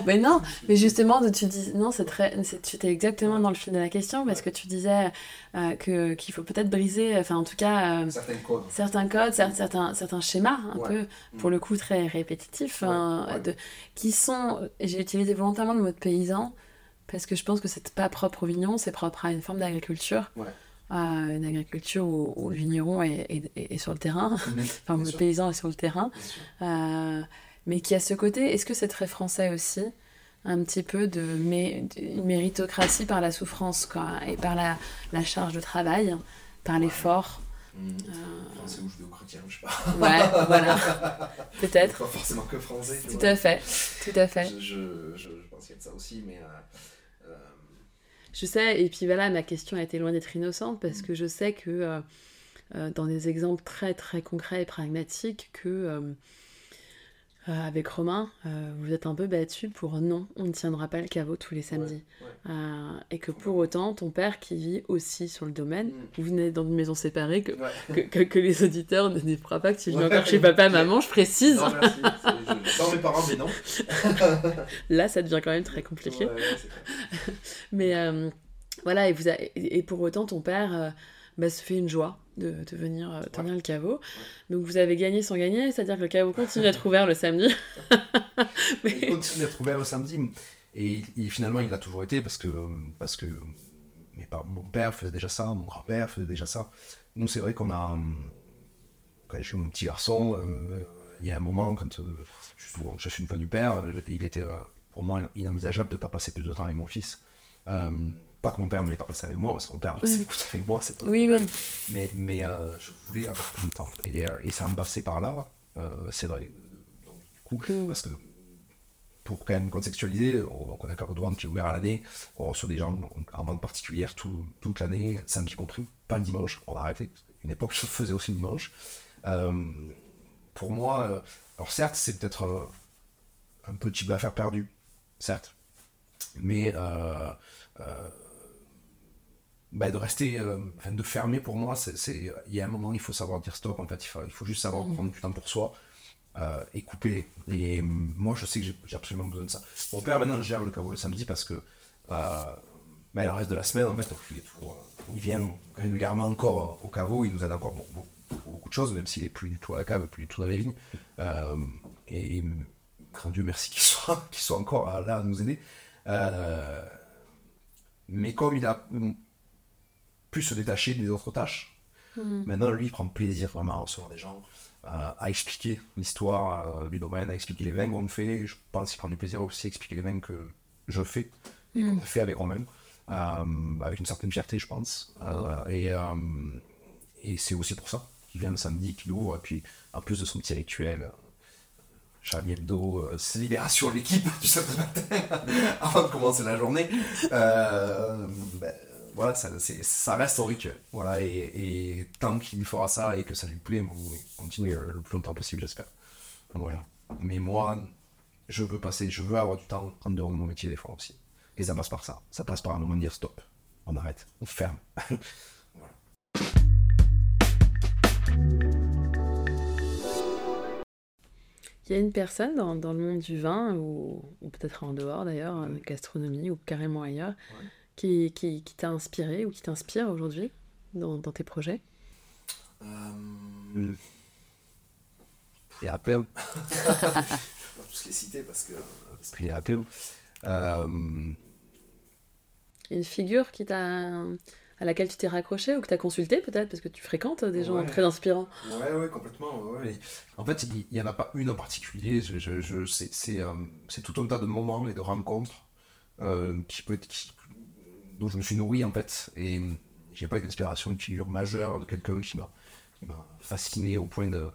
mais non, mais justement, tu dis, non, c'est très, tu étais exactement dans le fil de la question parce que tu disais euh, que qu'il faut peut-être briser, enfin en tout cas, euh, certains codes, certains codes, certains, certains schémas, un peu mm. pour le coup très répétitifs, hein, de, qui sont, j'ai utilisé volontairement le mot de paysan parce que je pense que c'est pas propre au vignon, c'est propre à une forme d'agriculture. une agriculture où, le vigneron est, sur le terrain, enfin le paysan est sur le terrain. Euh, mais qui a ce côté, est-ce que c'est très français aussi un petit peu de, méritocratie par la souffrance quoi, et par la, la charge de travail, par l'effort. Mmh. Euh... Français ou judéo-chrétien, je sais pas. Ouais, voilà. Peut-être. Pas forcément que français. Tout à fait. Tout à fait. Je, je, je, pense qu'il y a de ça aussi, mais. Euh, euh... Je sais, et puis voilà, ma question a été loin d'être innocente parce que je sais que euh, euh, dans des exemples très très concrets et pragmatiques, que euh, avec Romain, euh, vous êtes un peu battu pour non, on ne tiendra pas le caveau tous les samedis. Euh, et que pour autant, ton père qui vit aussi sur le domaine, mm. vous venez dans une maison séparée, que, que, que, les auditeurs ne défront pas que tu viens encore chez papa, maman, je précise. Non, merci. Dans mes parents, mais non. Là, ça devient quand même très compliqué. mais voilà, et, vous et pour autant, ton père bah, se fait une joie de, de venir euh, tenir le caveau. Donc vous avez gagné sans gagner, c'est-à-dire que le caveau continue d'être ouvert le samedi. Mais... Il continue d'être ouvert le samedi. Et, finalement, il a toujours été parce que, parce que mes mon père faisait déjà ça, mon grand-père faisait déjà ça. Nous, c'est vrai qu'on a. Quand je suis mon petit garçon, euh, il y a un moment, quand euh, je, suis une fan du père, il était pour moi inenvisageable de ne pas passer plus de temps avec mon fils. Pas que mon père ne l'ait pas passé avec moi, parce que mon père beaucoup avec moi, c'est Oui, oui. Mais, mais euh, je voulais avoir plus de temps. Et, euh, et ça me passait par là, euh, c'est vrai. Donc, du coup, parce que pour quand même contextualiser, on, on a Carodouane qui est ouvert à l'année, on reçoit des gens en vente particulière tout, toute l'année, samedi compris, pas le dimanche, on a arrêté. Une époque, je faisais aussi le dimanche. pour moi, alors certes, c'est peut-être un petit peu affaire perdue, certes, mais bah, de rester, euh, de fermer pour moi, c'est, il y a un moment, il faut savoir dire stop, en fait, il faut, il faut juste savoir mm. prendre du temps pour soi euh, et couper. Et moi, je sais que j'ai, absolument besoin de ça. Mon père, maintenant, gère le caveau le samedi parce que, euh, bah, le reste de la semaine, en fait, il, il vient régulièrement encore au caveau, il nous aide encore beaucoup, beaucoup, de choses, même s'il est plus du tout à la cave, plus du tout dans les vignes. Euh, et, grand Dieu merci qu'il soit, qu'il soit encore là à nous aider. mais comme il a plus se détacher des autres tâches. Hmm. Maintenant, lui, il prend plaisir vraiment à recevoir des gens, à expliquer l'histoire du domaine, à expliquer les vins qu'on fait. Je pense qu'il prend du plaisir aussi à expliquer les vins que je fais, et qu'on hmm. fait avec Romain, euh, avec une certaine fierté, je pense. Euh, et, euh, et c'est aussi pour ça qu'il vient le samedi, qu'il ouvre, et puis en plus de son petit rituel Charlie Hebdo, euh, c'est Libération l'équipe du samedi matin avant de commencer la journée. Euh, ben, voilà, ça, ça reste un rituel. Voilà, et, et tant qu'il fera ça et que ça lui plaît, bon, il continue le plus longtemps possible, j'espère. Voilà. Mais moi, je veux passer, je veux avoir du temps en dehors de mon métier des fois aussi. Et ça passe par ça. Ça passe par un moment de dire stop. On arrête, on ferme. Il y a une personne dans, dans le monde du vin, ou, ou peut-être en dehors d'ailleurs, en gastronomie ou carrément ailleurs, Ouais. Qui, qui, qui t'a inspiré ou qui t'inspire aujourd'hui dans, dans tes projets Euh, Il y a plein. je vais pas tous les citer parce que. Parce qu'il y a plein. Euh, Une figure qui t'a à laquelle tu t'es raccroché ou que tu as consulté peut-être parce que tu fréquentes des gens Ouais. très inspirants. Ouais, ouais, complètement. ouais. En fait, il n'y en a pas une en particulier. Je, je, je- c'est, c'est, euh, c'est tout un tas de moments et de rencontres euh, qui peut être, qui- dont je me suis nourri, en fait. Et euh, j'ai pas une inspiration, une figure majeure de quelqu'un qui m'a, fasciné au point de. euh,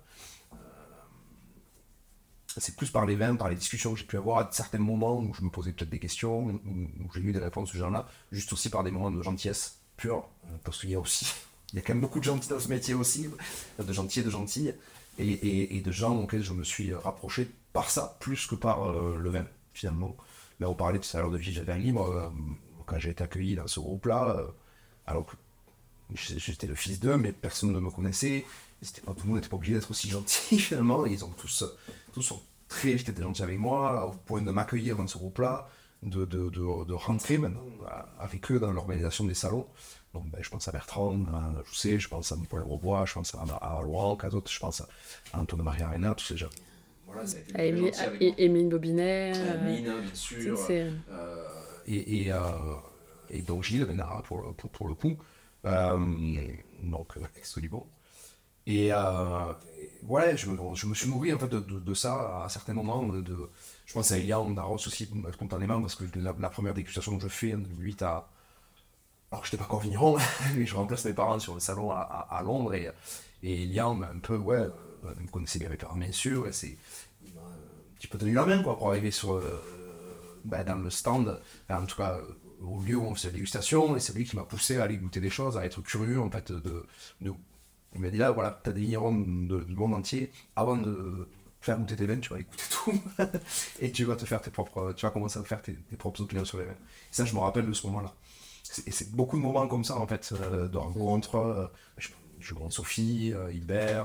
c'est plus par les vins, par les discussions que j'ai pu avoir à certains moments où je me posais peut-être des questions, où, j'ai eu des réponses de ce genre-là, juste aussi par des moments de gentillesse pure, euh, parce qu'il y a aussi, il y a quand même beaucoup de gentils dans ce métier aussi, de gentils et de gentilles, et, de gens auxquels je me suis rapproché par ça, plus que par euh, le vin, finalement. Là, on parlait tout à l'heure de Vie, j'avais un livre, euh, quand j'ai été accueilli dans ce groupe-là, euh, alors que j'étais le fils d'eux, mais personne ne me connaissait, c'était pas, tout le monde n'était pas obligé d'être aussi gentil, finalement, ils ont tous, tous sont très vite été gentils avec moi, au point de m'accueillir dans ce groupe-là, de, de, de, de rentrer maintenant euh, avec eux dans l'organisation des salons. Donc, ben, je pense à Bertrand, à Jousset, je pense à Paul Robois, je pense à, à Laurent, à d'autres, je pense à, Antoine Maria Arena, tous ces gens. Voilà, Émile Bobinet. euh, Amine, bien tu sûr. Euh, et, et, euh, et donc Gilles Ménard pour, pour, pour le coup. Euh, donc, euh, bon. Et ouais, je je me suis nourri en fait de, de, ça à certains moments. De, je pense à Elian Darros aussi spontanément parce que la, première dégustation que je fais en 2008 à. Alors je n'étais pas encore vigneron, mais je remplace mes parents sur le salon à, à, Londres et, et Elian m'a un peu, ouais, me connaissait bien mes parents bien sûr, et c'est, un petit peu tenu la main quoi, pour arriver sur, bah, dans le stand, en tout cas au lieu où on faisait dégustation, et c'est lui qui m'a poussé à aller goûter des choses, à être curieux en fait de, il m'a dit là, voilà, t'as des vignerons du monde entier. Avant de faire goûter tes vins, tu vas écouter tout. et tu vas te faire tes propres, tu vas commencer à faire tes, propres opinions sur les vins. Et ça, je me rappelle de ce moment-là. Et c'est beaucoup de moments comme ça, en fait, euh, de rencontres. euh, je, rencontre Sophie, euh, euh,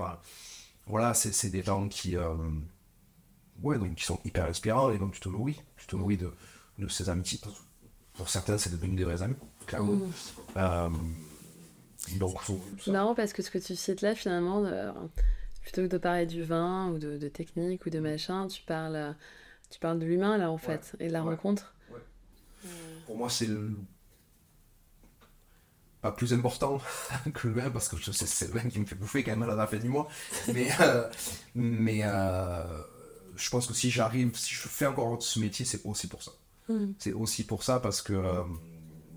voilà, c'est des gens qui, ouais, donc, qui sont hyper inspirants et donc tu te nourris. Tu te nourris de, de ces amitiés. Pour certains, c'est devenu des vrais amis, clairement. Euh, donc, faut- C'est marrant parce que ce que tu cites là, finalement, euh, plutôt que de parler du vin ou de, de technique ou de machin, tu parles, tu parles de l'humain là en fait et de la Ouais. rencontre. pour moi, c'est le... pas plus important que le vin, parce que c'est le vin qui me fait bouffer quand même à la fin du mois. Mais, euh, mais euh, je pense que si j'arrive, si je fais encore ce métier, c'est aussi pour ça. Mhm. C'est aussi pour ça, parce que euh,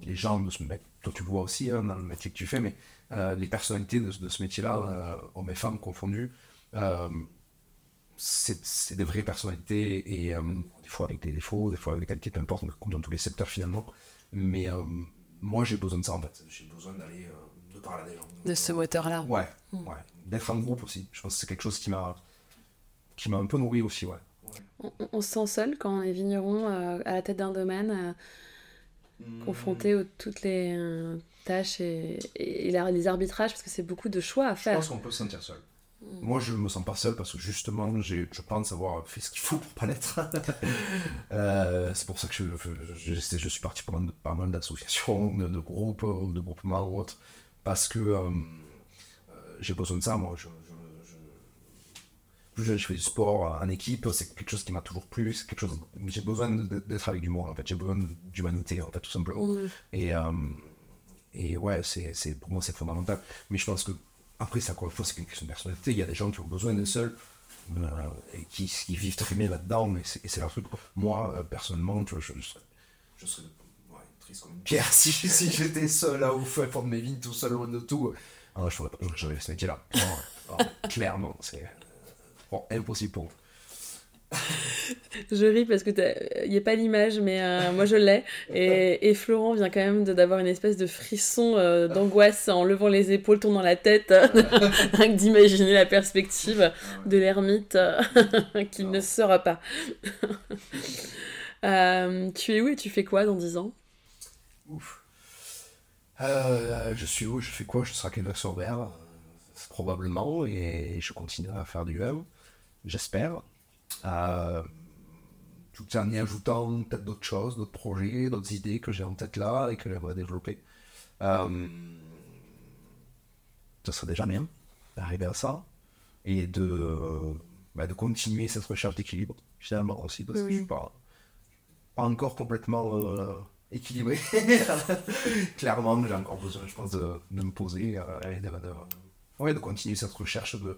les gens, de ce mec- toi tu le vois aussi hein, dans le métier que tu fais, mais euh, les personnalités de, de ce métier-là, euh, hommes et femmes confondus, c'est des vraies personnalités et des fois avec des défauts, des fois avec des qualités, peu importe, comme dans tous les secteurs finalement. Mais moi j'ai besoin de ça en fait. J'ai besoin d'aller de parler à des gens. De ce moteur-là. Ouais, ouais. D'être en groupe aussi. Je pense que c'est quelque chose qui m'a qui m'a un peu nourri aussi, ouais. On, se sent seul quand on est vigneron euh, à la tête d'un domaine, euh, confronté aux toutes les euh, tâches et, et la- les arbitrages, parce que c'est beaucoup de choix à Je faire. pense qu'on peut se sentir seul. Moi, je me sens pas seul parce que justement, j'ai- je pense avoir fait ce qu'il faut pour pas l'être. Euh, c'est pour ça que je, je, je- je suis parti pour pas mal d'associations, de, de groupes, de groupements ou autres, parce que j'ai besoin de ça. Moi, je, je- je- plus je fais du sport en équipe, c'est quelque chose qui m'a toujours plu. C'est quelque chose. J'ai besoin d'être avec du monde. En fait, j'ai besoin d'humanité, en fait, tout simplement. Et, euh, et ouais, c'est, pour moi, c'est fondamental. Mais je pense que, après, c'est encore une fois, c'est une question de personnalité. Il y a des gens qui ont besoin d'être seuls euh, et qui, qui vivent très bien là-dedans, mais c'est, et c'est leur truc. Moi, euh, personnellement, tu vois, je, je serais, je serais ouais, triste comme une pierre si, si j'étais seul là au fond de mes vignes, tout seul, loin de tout. Ah, je ferais pas, j'aurais ce métier-là. Clairement, c'est bon, impossible pour moi. je ris parce que il n'y a pas l'image, mais euh, moi je l'ai. Et, et, Florent vient quand même d'avoir une espèce de frisson euh, d'angoisse en levant les épaules, tournant la tête, d'imaginer la perspective de l'ermite qu'il ne sera pas. tu es où et tu fais quoi dans 10 ans? Ouf. je suis où? Je fais quoi? Je serai à sur vert probablement, et je continuerai à faire du web, j'espère. Euh, tout en y ajoutant peut-être d'autres choses, d'autres projets, d'autres idées que j'ai en tête là et que j'aimerais développer. Euh, ça serait déjà bien d'arriver à ça et de, bah, de continuer cette recherche d'équilibre finalement aussi parce que je suis pas, pas encore complètement euh, équilibré. Clairement, j'ai encore besoin, je pense, de, me poser et de, de continuer cette recherche de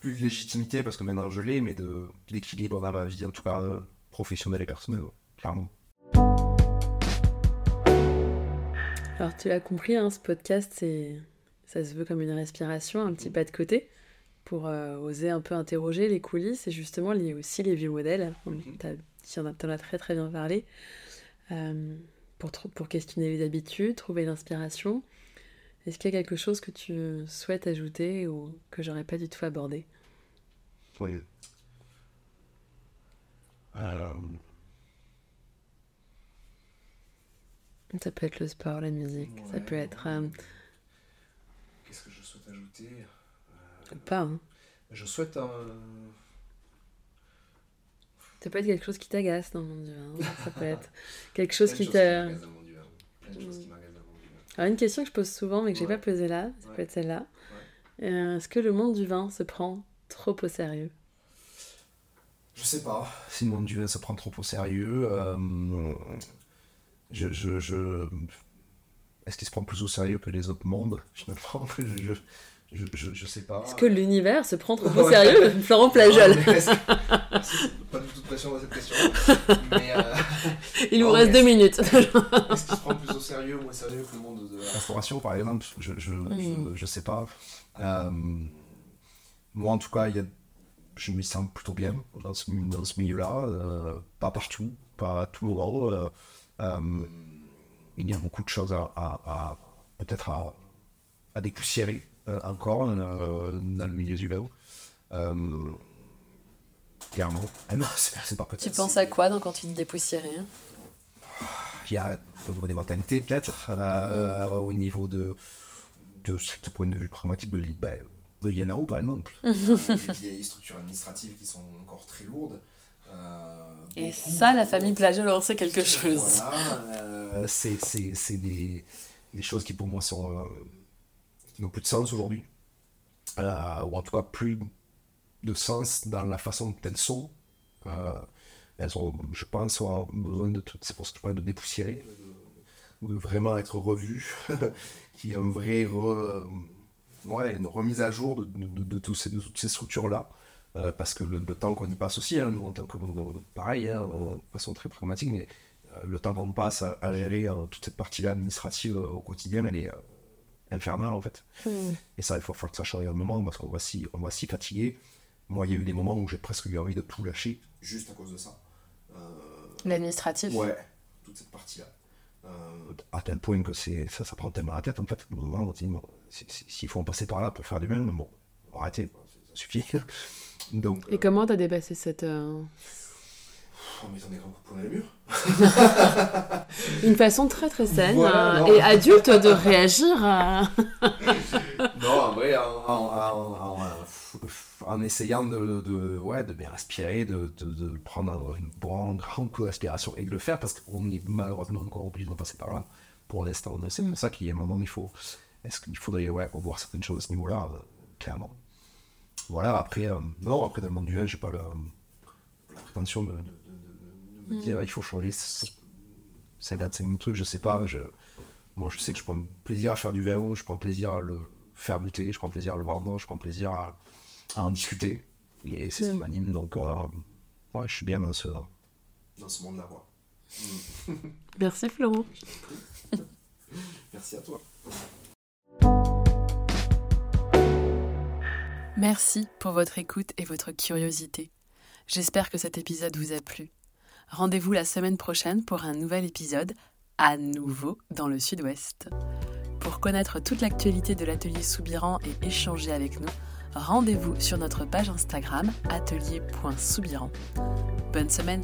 plus de légitimité, parce que maintenant je l'ai, mais de, l'équilibre dans ma vie, en tout cas euh, professionnelle et personnelle, clairement. Alors tu as compris, hein, ce podcast, c'est, ça se veut comme une respiration, un petit pas de côté, pour euh, oser un peu interroger les coulisses et justement lier aussi les vieux modèles. Tu en, as très très bien parlé. Euh, pour, pour questionner les habitudes, trouver l'inspiration. Est-ce qu'il y a quelque chose que tu souhaites ajouter ou que j'aurais pas du tout abordé? Oui. Alors... Ça peut être le sport, la musique, ça peut être. Euh, Qu'est-ce que je souhaite ajouter? Euh, Pas, hein. Je souhaite un. Ça peut être quelque chose qui t'agace dans le monde du vin. Ça peut être quelque chose qui t'a. Alors, une question que je pose souvent, mais que j'ai pas posée là, ça peut être celle-là. Euh, est-ce que le monde du vin se prend trop au sérieux? Je sais pas. Si le monde du vin se prend trop au sérieux. Euh, je, je, je... Est-ce qu'il se prend plus au sérieux que les autres mondes? Finalement, je, je, je, je, sais pas. Est-ce que l'univers se prend trop au sérieux Florent Plageol. pas du tout de pression dans cette question. Mais, euh... Il nous reste deux minutes. Est-ce qu'il se prend plus au sérieux ou moins sérieux que le monde de la restauration, par exemple? Je je, mm. je, sais pas. Euh... Moi, en tout cas, y a... je me sens plutôt bien dans ce, dans ce milieu-là. Euh, pas partout, pas tout le monde. Il y a beaucoup de choses à, à, à peut-être à, à dépoussiérer euh, encore euh, dans le milieu du vélo. Euh, clairement. Ah non, c'est pas Tu penses à quoi donc, quand tu te dépoussiérais hein Il y a au niveau des mentalités, peut-être, au niveau de, de ce point de vue pragmatique de, bah, de Yanao, par exemple. des structures administratives qui sont encore très lourdes. Et ça, la famille Plageol en sait quelque chose. Voilà, c'est des, des, choses qui pour moi sont n'ont plus de sens aujourd'hui. Euh, ou en tout cas plus de sens dans la façon dont elles sont. Euh, elles ont, je pense, besoin de c'est pour ça que je parle de dépoussiérer, de vraiment être revues, qui est un vrai ouais, une remise à jour de, de, toutes ces structures-là. Euh, parce que le, temps qu'on y passe aussi, hein, nous, en tant que, pareil, hein, de façon très pragmatique, mais le temps qu'on passe à, à gérer toute cette partie-là administrative au quotidien, elle est, infernal en fait. Hmm. Et ça, il faut faire que ça change un moment parce qu'on va si, on va si fatigué. Moi, il y a eu des moments où j'ai presque eu envie de tout lâcher juste à cause de ça. Euh... L'administratif Ouais, toute cette partie-là. Euh, à tel point que c'est ça, ça prend tellement la tête en fait. S'il faut en passer par là pour faire du bien, bon, arrêtez, ça suffit. Donc, Et comment t'as dépassé cette, euh, en mettant des grands coups pour les murs. Une façon très très saine euh, et adulte de réagir. non, en vrai, en, essayant de, de, ouais, de bien respirer, de, de, prendre une grande coup d'aspiration et de le faire parce qu'on est malheureusement encore obligé de passer par là. Pour l'instant, c'est pour ça qu'il y a un moment où il faut. Est-ce qu'il faudrait ouais, revoir certaines choses à ce niveau-là, euh, clairement. Voilà, après, euh, non, après dans le monde du j'ai pas la, la prétention de Mm. il faut changer ça date c'est mon truc je sais pas je moi je sais que je prends plaisir à faire du vélo je prends plaisir à le faire buter je prends plaisir à le vendre je prends plaisir à, en discuter et c'est ce qui mm. m'anime donc euh, ouais, je suis bien dans ce dans ce monde là merci Florent merci à toi Merci pour votre écoute et votre curiosité. J'espère que cet épisode vous a plu. Rendez-vous la semaine prochaine pour un nouvel épisode, à nouveau dans le sud-ouest. Pour connaître toute l'actualité de l'atelier Soubiran et échanger avec nous, rendez-vous sur notre page Instagram atelier.soubiran. Bonne semaine